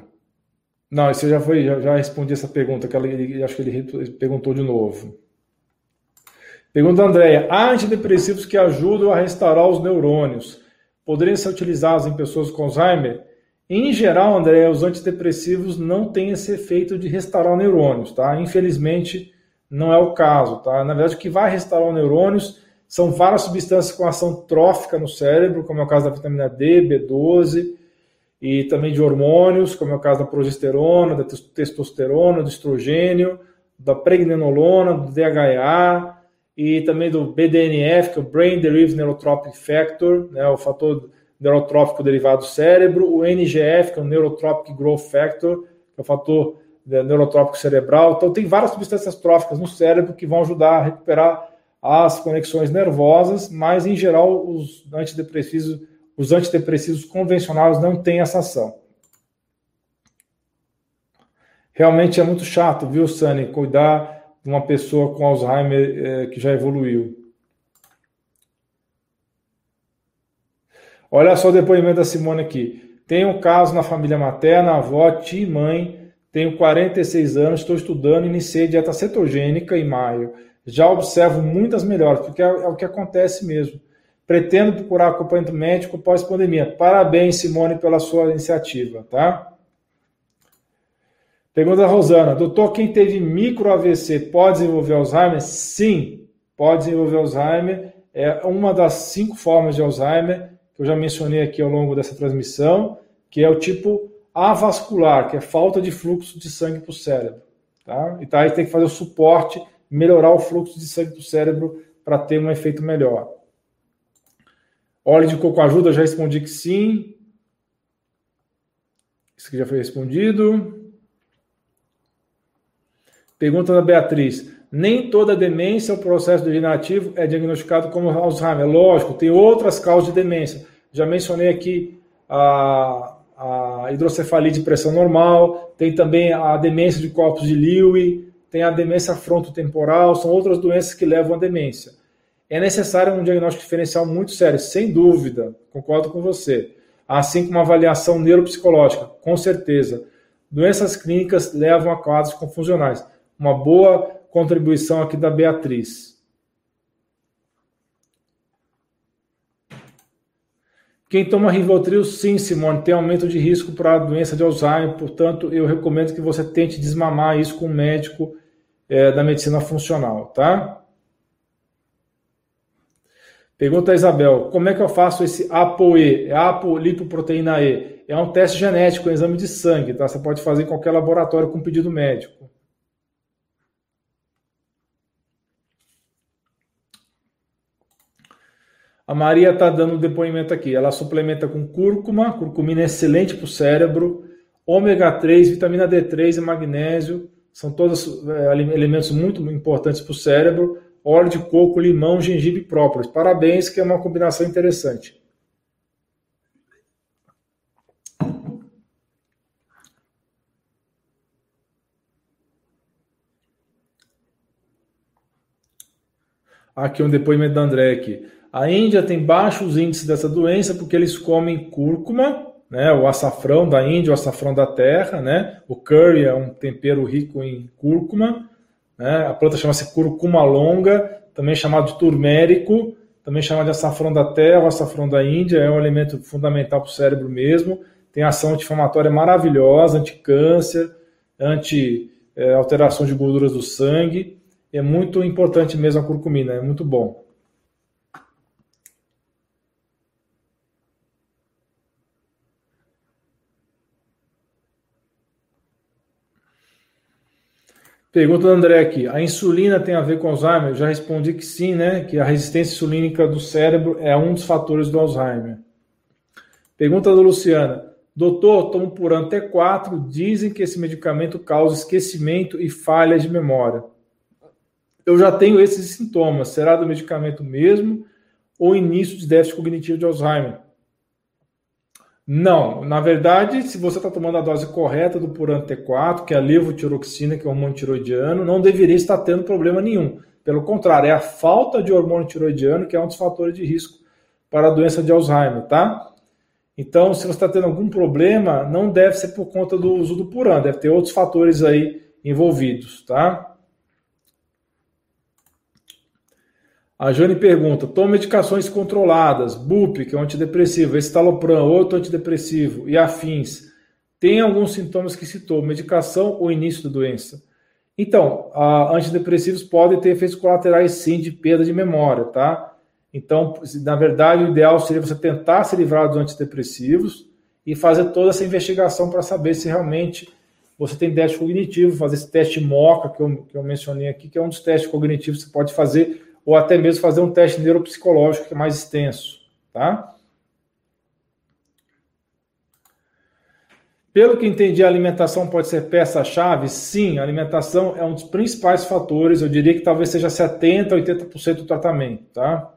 Não, isso já foi, já, já respondi essa pergunta, que ela, acho que ele perguntou de novo. Pergunta da Andréia. Há antidepressivos que ajudam a restaurar os neurônios. poderiam ser utilizados em pessoas com Alzheimer? Em geral, André, os antidepressivos não têm esse efeito de restaurar neurônios, tá? Infelizmente, não é o caso, tá? Na verdade, o que vai restaurar os neurônios são várias substâncias com ação trófica no cérebro, como é o caso da vitamina D, B12, e também de hormônios, como é o caso da progesterona, da testosterona, do estrogênio, da pregnenolona, do DHEA, e também do BDNF, que é o Brain Derived Neurotropic Factor, né, o fator neurotrópico derivado do cérebro, o NGF, que é o Neurotropic Growth Factor, que é o fator neurotrópico cerebral. Então, tem várias substâncias tróficas no cérebro que vão ajudar a recuperar as conexões nervosas, mas, em geral, os antidepressivos, os antidepressivos convencionais não têm essa ação. Realmente é muito chato, viu, Sani, cuidar de uma pessoa com Alzheimer é, que já evoluiu. Olha só o depoimento da Simone aqui. Tenho um caso na família materna, avó, tia e mãe. Tenho 46 anos, estou estudando, iniciei dieta cetogênica em maio. Já observo muitas melhoras, porque é, é o que acontece mesmo. Pretendo procurar acompanhamento médico pós-pandemia. Parabéns, Simone, pela sua iniciativa, tá? Pergunta da Rosana. Doutor, quem teve micro AVC pode desenvolver Alzheimer? Sim, pode desenvolver Alzheimer. É uma das cinco formas de Alzheimer que eu já mencionei aqui ao longo dessa transmissão, que é o tipo avascular, que é falta de fluxo de sangue para o cérebro. Tá? E tá, aí tem que fazer o suporte, melhorar o fluxo de sangue para o cérebro para ter um efeito melhor. Óleo de coco ajuda? Já respondi que sim. Isso aqui já foi respondido. Pergunta da Beatriz. Nem toda demência ou processo degenerativo é diagnosticado como Alzheimer. Lógico, tem outras causas de demência. Já mencionei aqui a, a hidrocefalia de pressão normal, tem também a demência de corpos de Lewy, tem a demência frontotemporal, são outras doenças que levam à demência. É necessário um diagnóstico diferencial muito sério, sem dúvida, concordo com você. Assim como uma avaliação neuropsicológica, com certeza. Doenças clínicas levam a quadros confusionais. Uma boa contribuição aqui da Beatriz. Quem toma Rivotril, sim, Simone, tem aumento de risco para a doença de Alzheimer, portanto, eu recomendo que você tente desmamar isso com um médico é, da medicina funcional, tá? Pergunta a Isabel, como é que eu faço esse ApoE? É apolipoproteína E. É um teste genético, um exame de sangue, tá? Você pode fazer em qualquer laboratório com pedido médico. A Maria está dando um depoimento aqui. Ela suplementa com cúrcuma, curcumina é excelente para o cérebro, ômega 3, vitamina D3 e magnésio, são todos é, elementos muito importantes para o cérebro. Óleo de coco, limão, gengibre próprios. Parabéns, que é uma combinação interessante. Aqui um depoimento da André aqui. A Índia tem baixos índices dessa doença porque eles comem cúrcuma, né, o açafrão da Índia, o açafrão da terra, né, o curry é um tempero rico em cúrcuma, né, a planta chama-se curcuma longa, também chamado de turmérico, também chamado de açafrão da terra, açafrão da Índia, é um alimento fundamental para o cérebro mesmo, tem ação anti-inflamatória maravilhosa, anti-câncer, anti-alteração é, de gorduras do sangue, é muito importante mesmo a curcumina, é muito bom. Pergunta do André aqui: a insulina tem a ver com Alzheimer? Já respondi que sim, né? Que a resistência insulínica do cérebro é um dos fatores do Alzheimer. Pergunta da Luciana: Doutor, tomo por ano T4, dizem que esse medicamento causa esquecimento e falhas de memória. Eu já tenho esses sintomas. Será do medicamento mesmo ou início de déficit cognitivo de Alzheimer? Não, na verdade, se você está tomando a dose correta do Puran T4, que é a levotiroxina, que é o hormônio tiroidiano, não deveria estar tendo problema nenhum. Pelo contrário, é a falta de hormônio tiroidiano que é um dos fatores de risco para a doença de Alzheimer, tá? Então, se você está tendo algum problema, não deve ser por conta do uso do Puran, deve ter outros fatores aí envolvidos, tá? A Jane pergunta: toma medicações controladas, BUP, que é um antidepressivo, estalopram, outro antidepressivo e afins. Tem alguns sintomas que citou, medicação ou início da doença? Então, antidepressivos podem ter efeitos colaterais sim de perda de memória, tá? Então, na verdade, o ideal seria você tentar se livrar dos antidepressivos e fazer toda essa investigação para saber se realmente você tem déficit cognitivo, fazer esse teste MOCA que eu, que eu mencionei aqui, que é um dos testes cognitivos que você pode fazer ou até mesmo fazer um teste neuropsicológico que é mais extenso, tá? Pelo que entendi, a alimentação pode ser peça-chave? Sim, a alimentação é um dos principais fatores, eu diria que talvez seja 70%, 80% do tratamento, tá?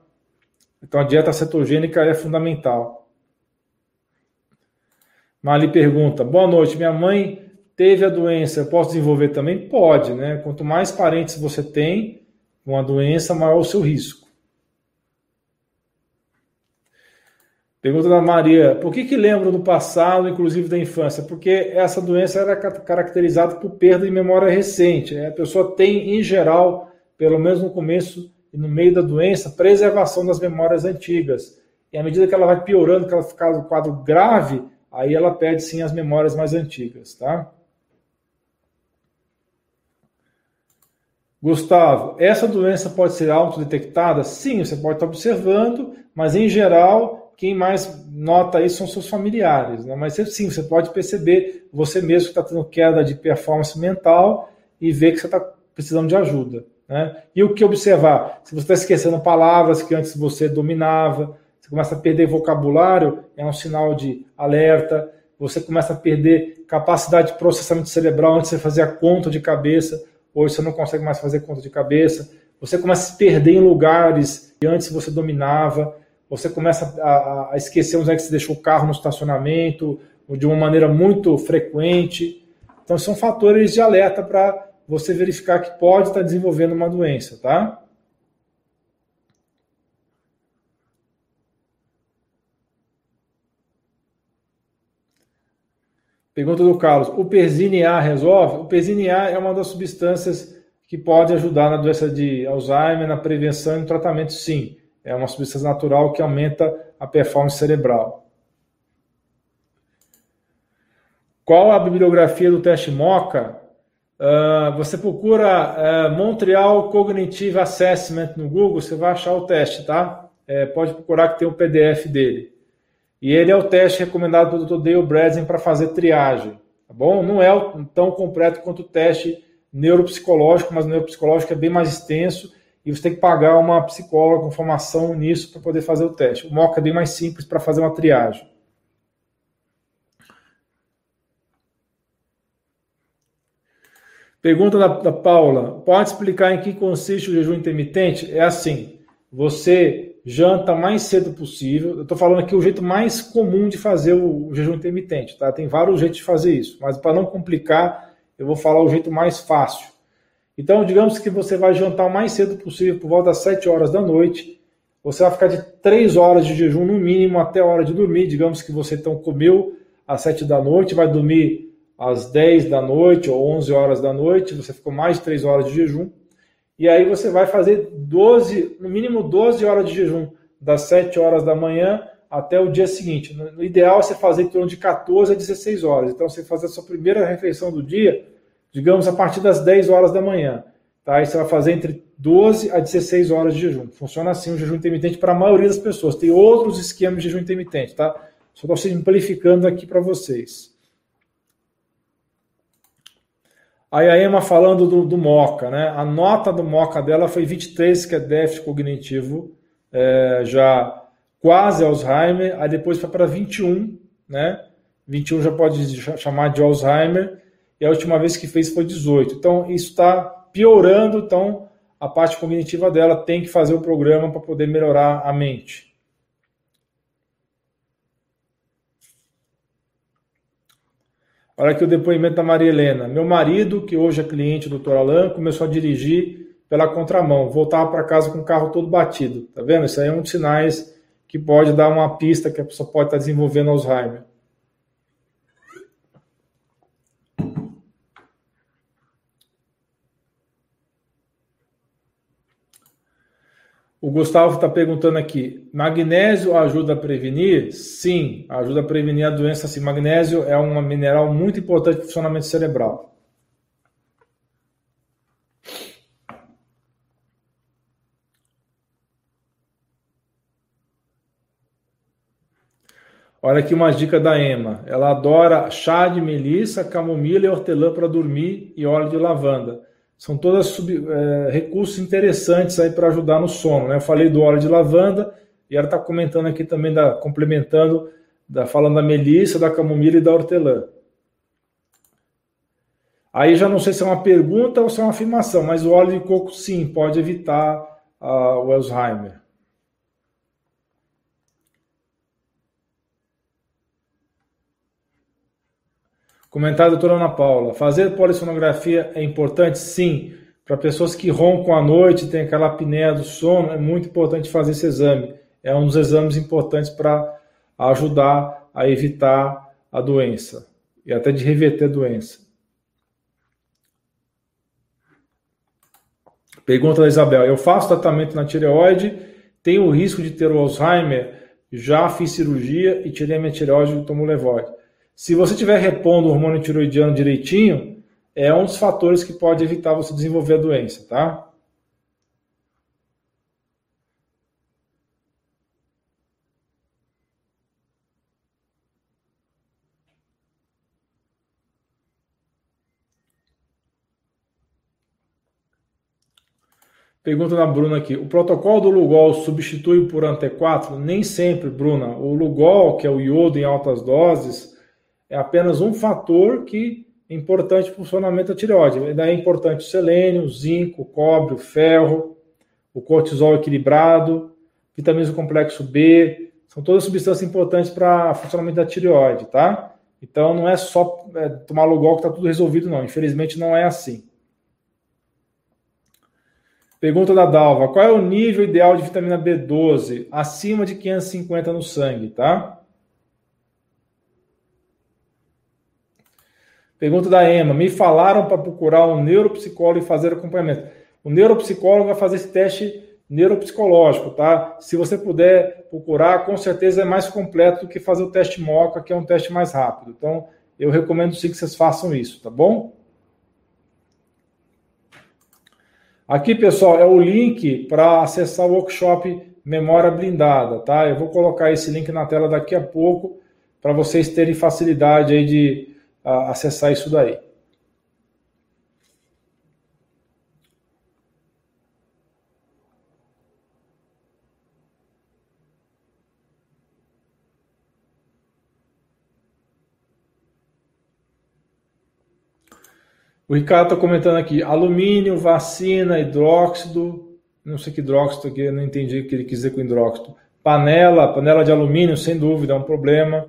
Então a dieta cetogênica é fundamental. Mali pergunta: Boa noite, minha mãe teve a doença, eu posso desenvolver também? Pode, né? Quanto mais parentes você tem, com a doença, maior o seu risco. Pergunta da Maria: por que, que lembro do passado, inclusive da infância? Porque essa doença era caracterizada por perda de memória recente. A pessoa tem, em geral, pelo menos no começo e no meio da doença, preservação das memórias antigas. E à medida que ela vai piorando, que ela ficar no quadro grave, aí ela perde sim as memórias mais antigas, tá? Gustavo, essa doença pode ser autodetectada? Sim, você pode estar observando, mas em geral, quem mais nota isso são seus familiares. Né? Mas sim, você pode perceber você mesmo que está tendo queda de performance mental e ver que você está precisando de ajuda. Né? E o que observar? Se você está esquecendo palavras que antes você dominava, você começa a perder vocabulário, é um sinal de alerta. Você começa a perder capacidade de processamento cerebral antes de você fazer a conta de cabeça hoje você não consegue mais fazer conta de cabeça, você começa a se perder em lugares que antes você dominava, você começa a, a esquecer onde é que você deixou o carro no estacionamento, de uma maneira muito frequente. Então, são fatores de alerta para você verificar que pode estar desenvolvendo uma doença, tá? Pergunta do Carlos: o Persine A resolve? O Persine A é uma das substâncias que pode ajudar na doença de Alzheimer, na prevenção e no tratamento, sim. É uma substância natural que aumenta a performance cerebral. Qual a bibliografia do teste MOCA? Uh, você procura uh, Montreal Cognitive Assessment no Google, você vai achar o teste, tá? É, pode procurar que tem o PDF dele. E ele é o teste recomendado pelo Dr. Dale Bredesen para fazer triagem. Tá bom? Não é tão completo quanto o teste neuropsicológico, mas o neuropsicológico é bem mais extenso e você tem que pagar uma psicóloga com formação nisso para poder fazer o teste. O MOCA é bem mais simples para fazer uma triagem. Pergunta da, da Paula: pode explicar em que consiste o jejum intermitente? É assim: você janta mais cedo possível. Eu estou falando aqui o jeito mais comum de fazer o, jejum intermitente, tá? Tem vários jeitos de fazer isso, mas para não complicar, eu vou falar o jeito mais fácil. Então, digamos que você vai jantar o mais cedo possível, por volta das 7 horas da noite. Você vai ficar de 3 horas de jejum no mínimo até a hora de dormir. Digamos que você então comeu às 7 da noite, vai dormir às 10 da noite ou 11 horas da noite, você ficou mais de 3 horas de jejum e aí você vai fazer 12, no mínimo 12 horas de jejum, das 7 horas da manhã até o dia seguinte. No ideal é você fazer em torno de 14 a 16 horas. Então você fazer a sua primeira refeição do dia, digamos, a partir das 10 horas da manhã. Tá? Aí você vai fazer entre 12 a 16 horas de jejum. Funciona assim o jejum intermitente para a maioria das pessoas. Tem outros esquemas de jejum intermitente, tá? Só estou simplificando aqui para vocês. Aí a Emma falando do, do MOCA, né? A nota do MOCA dela foi 23, que é déficit cognitivo, é, já quase Alzheimer, aí depois foi para 21, né? 21 já pode chamar de Alzheimer, e a última vez que fez foi 18. Então, isso está piorando, então a parte cognitiva dela tem que fazer o programa para poder melhorar a mente. Olha aqui o depoimento da Maria Helena. Meu marido, que hoje é cliente do Dr. Alain, começou a dirigir pela contramão, voltava para casa com o carro todo batido. Tá vendo? Isso aí é um dos sinais que pode dar uma pista que a pessoa pode estar desenvolvendo Alzheimer. O Gustavo está perguntando aqui: magnésio ajuda a prevenir? Sim, ajuda a prevenir a doença. Sim, magnésio é um mineral muito importante para o funcionamento cerebral. Olha aqui uma dica da Emma. Ela adora chá de melissa, camomila e hortelã para dormir e óleo de lavanda. São todas sub, é, recursos interessantes aí para ajudar no sono. Né? Eu falei do óleo de lavanda e ela está comentando aqui também, da, complementando, da, falando da melissa, da camomila e da hortelã. Aí já não sei se é uma pergunta ou se é uma afirmação, mas o óleo de coco sim pode evitar uh, o Alzheimer. Comentário da doutora Ana Paula. Fazer polissonografia é importante? Sim. Para pessoas que roncam à noite, tem aquela apneia do sono, é muito importante fazer esse exame. É um dos exames importantes para ajudar a evitar a doença e até de reverter a doença. Pergunta da Isabel: Eu faço tratamento na tireoide, tenho o risco de ter o Alzheimer, já fiz cirurgia e tirei a minha tireoide do tomo levoide. Se você estiver repondo o hormônio tiroidiano direitinho, é um dos fatores que pode evitar você desenvolver a doença, tá? Pergunta da Bruna aqui. O protocolo do Lugol substitui o Puran T4? Nem sempre, Bruna. O Lugol, que é o iodo em altas doses, é apenas um fator que é importante para o funcionamento da tireoide. Daí é importante o selênio, o zinco, o cobre, o ferro, o cortisol equilibrado, vitaminas do complexo B, são todas substâncias importantes para o funcionamento da tireoide, tá? Então não é só é, tomar Lugol que está tudo resolvido, não. Infelizmente não é assim. Pergunta da Dalva: qual é o nível ideal de vitamina B12? Acima de 550 no sangue, tá? Pergunta da Emma: me falaram para procurar um neuropsicólogo e fazer acompanhamento. O neuropsicólogo vai fazer esse teste neuropsicológico, tá? Se você puder procurar, com certeza é mais completo do que fazer o teste MOCA, que é um teste mais rápido. Então, eu recomendo sim que vocês façam isso, tá bom? Aqui, pessoal, é o link para acessar o workshop Memória Blindada, tá? Eu vou colocar esse link na tela daqui a pouco para vocês terem facilidade aí de a acessar isso daí. O Ricardo está comentando aqui: alumínio, vacina, hidróxido. Não sei que hidróxido aqui, não entendi o que ele quis dizer com hidróxido. Panela, panela de alumínio, sem dúvida, é um problema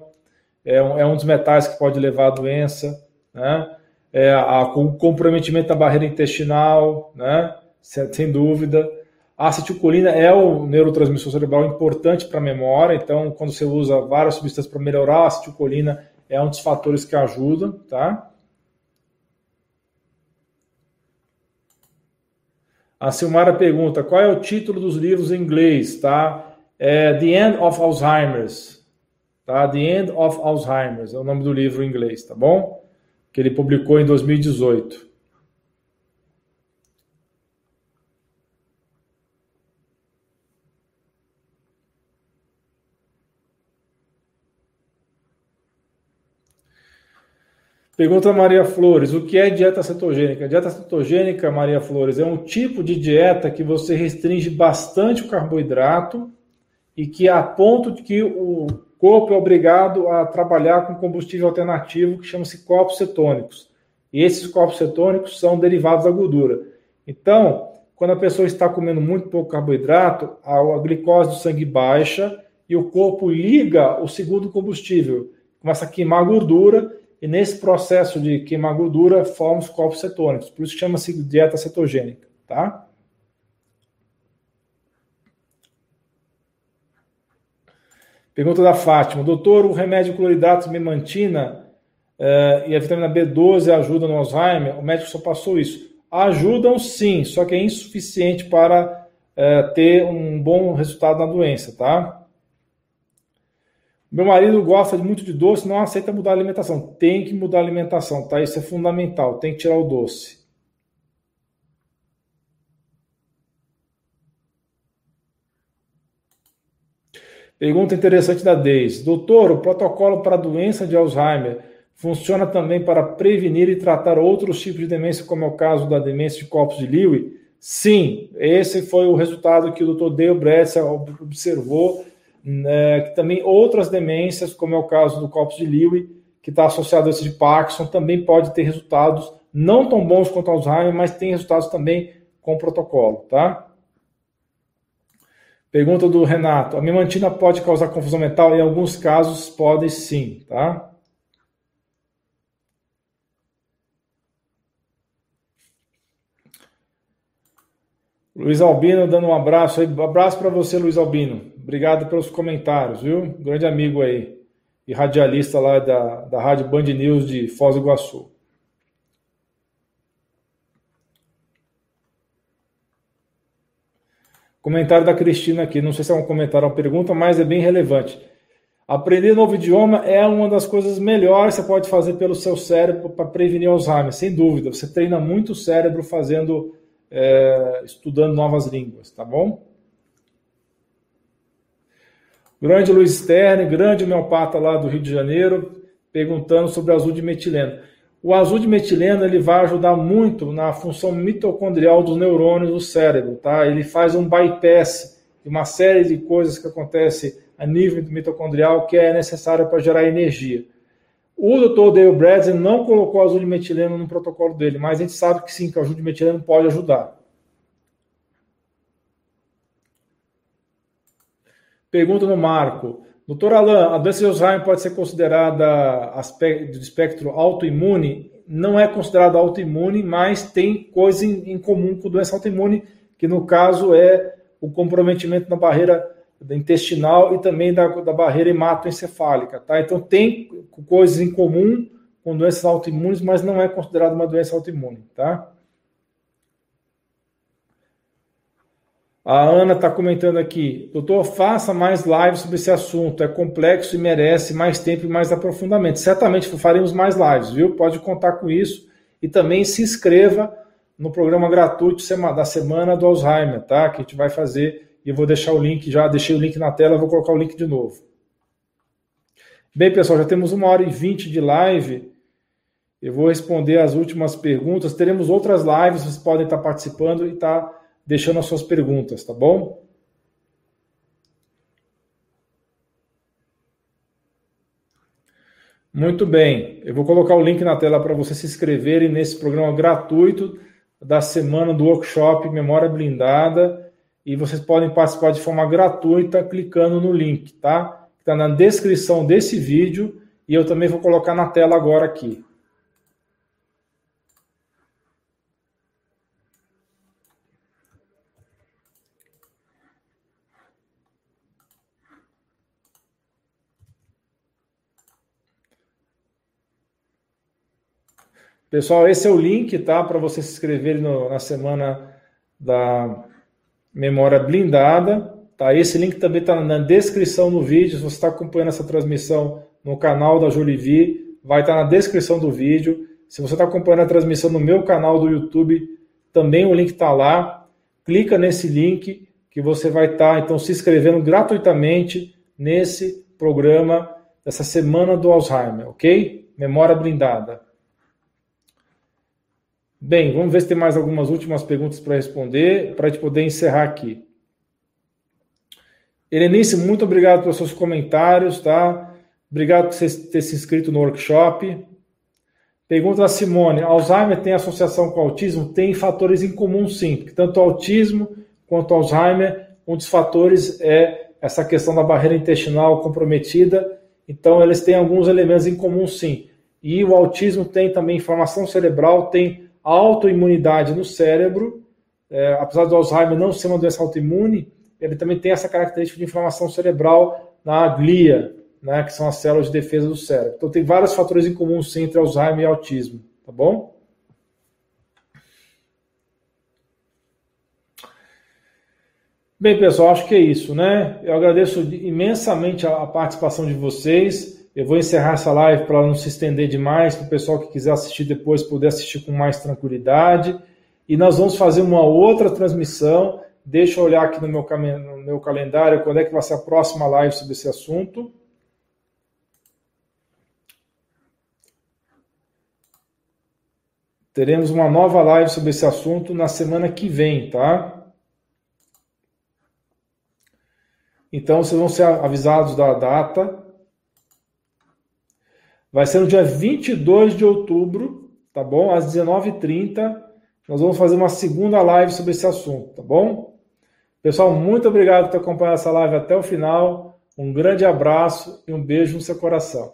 é um, é um dos metais que pode levar à doença, né? É a, o comprometimento da barreira intestinal, né? sem dúvida. A acetilcolina é o neurotransmissor cerebral importante para a memória, então quando você usa várias substâncias para melhorar a acetilcolina, é um dos fatores que ajudam, tá? A Silmara pergunta, qual é o título dos livros em inglês, tá? É The End of Alzheimer's, tá? The End of Alzheimer's é o nome do livro em inglês, tá bom? Que ele publicou em 2018. Pergunta Maria Flores: o que é dieta cetogênica? Dieta cetogênica, Maria Flores, é um tipo de dieta que você restringe bastante o carboidrato e que a ponto de que o corpo é obrigado a trabalhar com combustível alternativo que chama-se corpos cetônicos. E esses corpos cetônicos são derivados da gordura. Então, quando a pessoa está comendo muito pouco carboidrato, a, glicose do sangue baixa e o corpo liga o segundo combustível, começa a queimar gordura e nesse processo de queimar gordura forma os corpos cetônicos. Por isso chama-se dieta cetogênica, tá? Pergunta da Fátima. Doutor, o remédio cloridrato memantina uh, e a vitamina B12 ajudam no Alzheimer? O médico só passou isso. Ajudam sim, só que é insuficiente para é, ter um bom resultado na doença, tá? Meu marido gosta muito de doce, não aceita mudar a alimentação. Tem que mudar a alimentação, tá? Isso é fundamental. Tem que tirar o doce. Pergunta interessante da Deise. Doutor, o protocolo para a doença de Alzheimer funciona também para prevenir e tratar outros tipos de demência, como é o caso da demência de corpos de Lewy? Sim, esse foi o resultado que o Dr. Dale Bretzel observou né, que também outras demências, como é o caso do corpus de Lewy, que está associado a esse de Parkinson, também pode ter resultados não tão bons quanto Alzheimer, mas tem resultados também com o protocolo, tá? Pergunta do Renato: a memantina pode causar confusão mental? Em alguns casos, pode sim, tá? Luiz Albino dando um abraço aí. Abraço para você, Luiz Albino. Obrigado pelos comentários, viu? Grande amigo aí. E radialista lá da, da Rádio Band News de Foz do Iguaçu. Comentário da Cristina aqui. Não sei se é um comentário ou uma pergunta, mas é bem relevante. Aprender novo idioma é uma das coisas melhores que você pode fazer pelo seu cérebro para prevenir Alzheimer, sem dúvida. Você treina muito o cérebro fazendo é, estudando novas línguas, tá bom? Grande Luiz Sterne, grande homeopata lá do Rio de Janeiro, perguntando sobre azul de metileno. O azul de metileno ele vai ajudar muito na função mitocondrial dos neurônios do cérebro, tá? Ele faz um bypass de uma série de coisas que acontece a nível mitocondrial que é necessária para gerar energia. O Dr. Dale Bradley não colocou azul de metileno no protocolo dele, mas a gente sabe que sim, que o azul de metileno pode ajudar. Pergunta no Marco. Doutor Alain, a doença de Alzheimer pode ser considerada do espectro autoimune? Não é considerada autoimune, mas tem coisa em comum com doença autoimune, que no caso é o comprometimento na barreira intestinal e também da, da barreira hematoencefálica, tá? Então tem coisas em comum com doenças autoimunes, mas não é considerado uma doença autoimune, tá? A Ana está comentando aqui, doutor, faça mais lives sobre esse assunto, é complexo e merece mais tempo e mais aprofundamento. Certamente faremos mais lives, viu? Pode contar com isso e também se inscreva no programa gratuito da semana do Alzheimer, tá? Que a gente vai fazer e vou deixar o link, já deixei o link na tela, vou colocar o link de novo. Bem, pessoal, já temos uma hora e vinte de live. Eu vou responder as últimas perguntas. Teremos outras lives, vocês podem estar participando e estar deixando as suas perguntas, tá bom? Muito bem, eu vou colocar o link na tela para vocês se inscreverem nesse programa gratuito da semana do workshop Memória Blindada e vocês podem participar de forma gratuita clicando no link, tá? Está na descrição desse vídeo e eu também vou colocar na tela agora aqui. Pessoal, esse é o link, tá? Para você se inscrever no, na semana da memória blindada. Tá? Esse link também está na descrição do vídeo. Se você está acompanhando essa transmissão no canal da Jolivi, vai estar tá na descrição do vídeo. Se você está acompanhando a transmissão no meu canal do YouTube, também o link está lá. Clica nesse link que você vai estar tá, então se inscrevendo gratuitamente nesse programa dessa semana do Alzheimer, ok? Memória blindada. Bem, vamos ver se tem mais algumas últimas perguntas para responder, para a gente poder encerrar aqui. Helenice, muito obrigado pelos seus comentários, tá? Obrigado por você ter se inscrito no workshop. Pergunta da Simone: Alzheimer tem associação com autismo? Tem fatores em comum, sim, porque tanto autismo quanto Alzheimer, um dos fatores é essa questão da barreira intestinal comprometida. Então, eles têm alguns elementos em comum, sim. E o autismo tem também inflamação cerebral, tem autoimunidade no cérebro, é, apesar do Alzheimer não ser uma doença autoimune, ele também tem essa característica de inflamação cerebral na glia, né, que são as células de defesa do cérebro. Então tem vários fatores em comum sim, entre Alzheimer e autismo, tá bom? Bem, pessoal, acho que é isso, né? Eu agradeço imensamente a participação de vocês. Eu vou encerrar essa live para não se estender demais, para o pessoal que quiser assistir depois poder assistir com mais tranquilidade. E nós vamos fazer uma outra transmissão. Deixa eu olhar aqui no meu, no meu calendário quando é que vai ser a próxima live sobre esse assunto. Teremos uma nova live sobre esse assunto na semana que vem, tá? Então vocês vão ser avisados da data. Vai ser no dia 22 de outubro, tá bom? Às 19h30. Nós vamos fazer uma segunda live sobre esse assunto, tá bom? Pessoal, muito obrigado por ter acompanhado essa live até o final. Um grande abraço e um beijo no seu coração.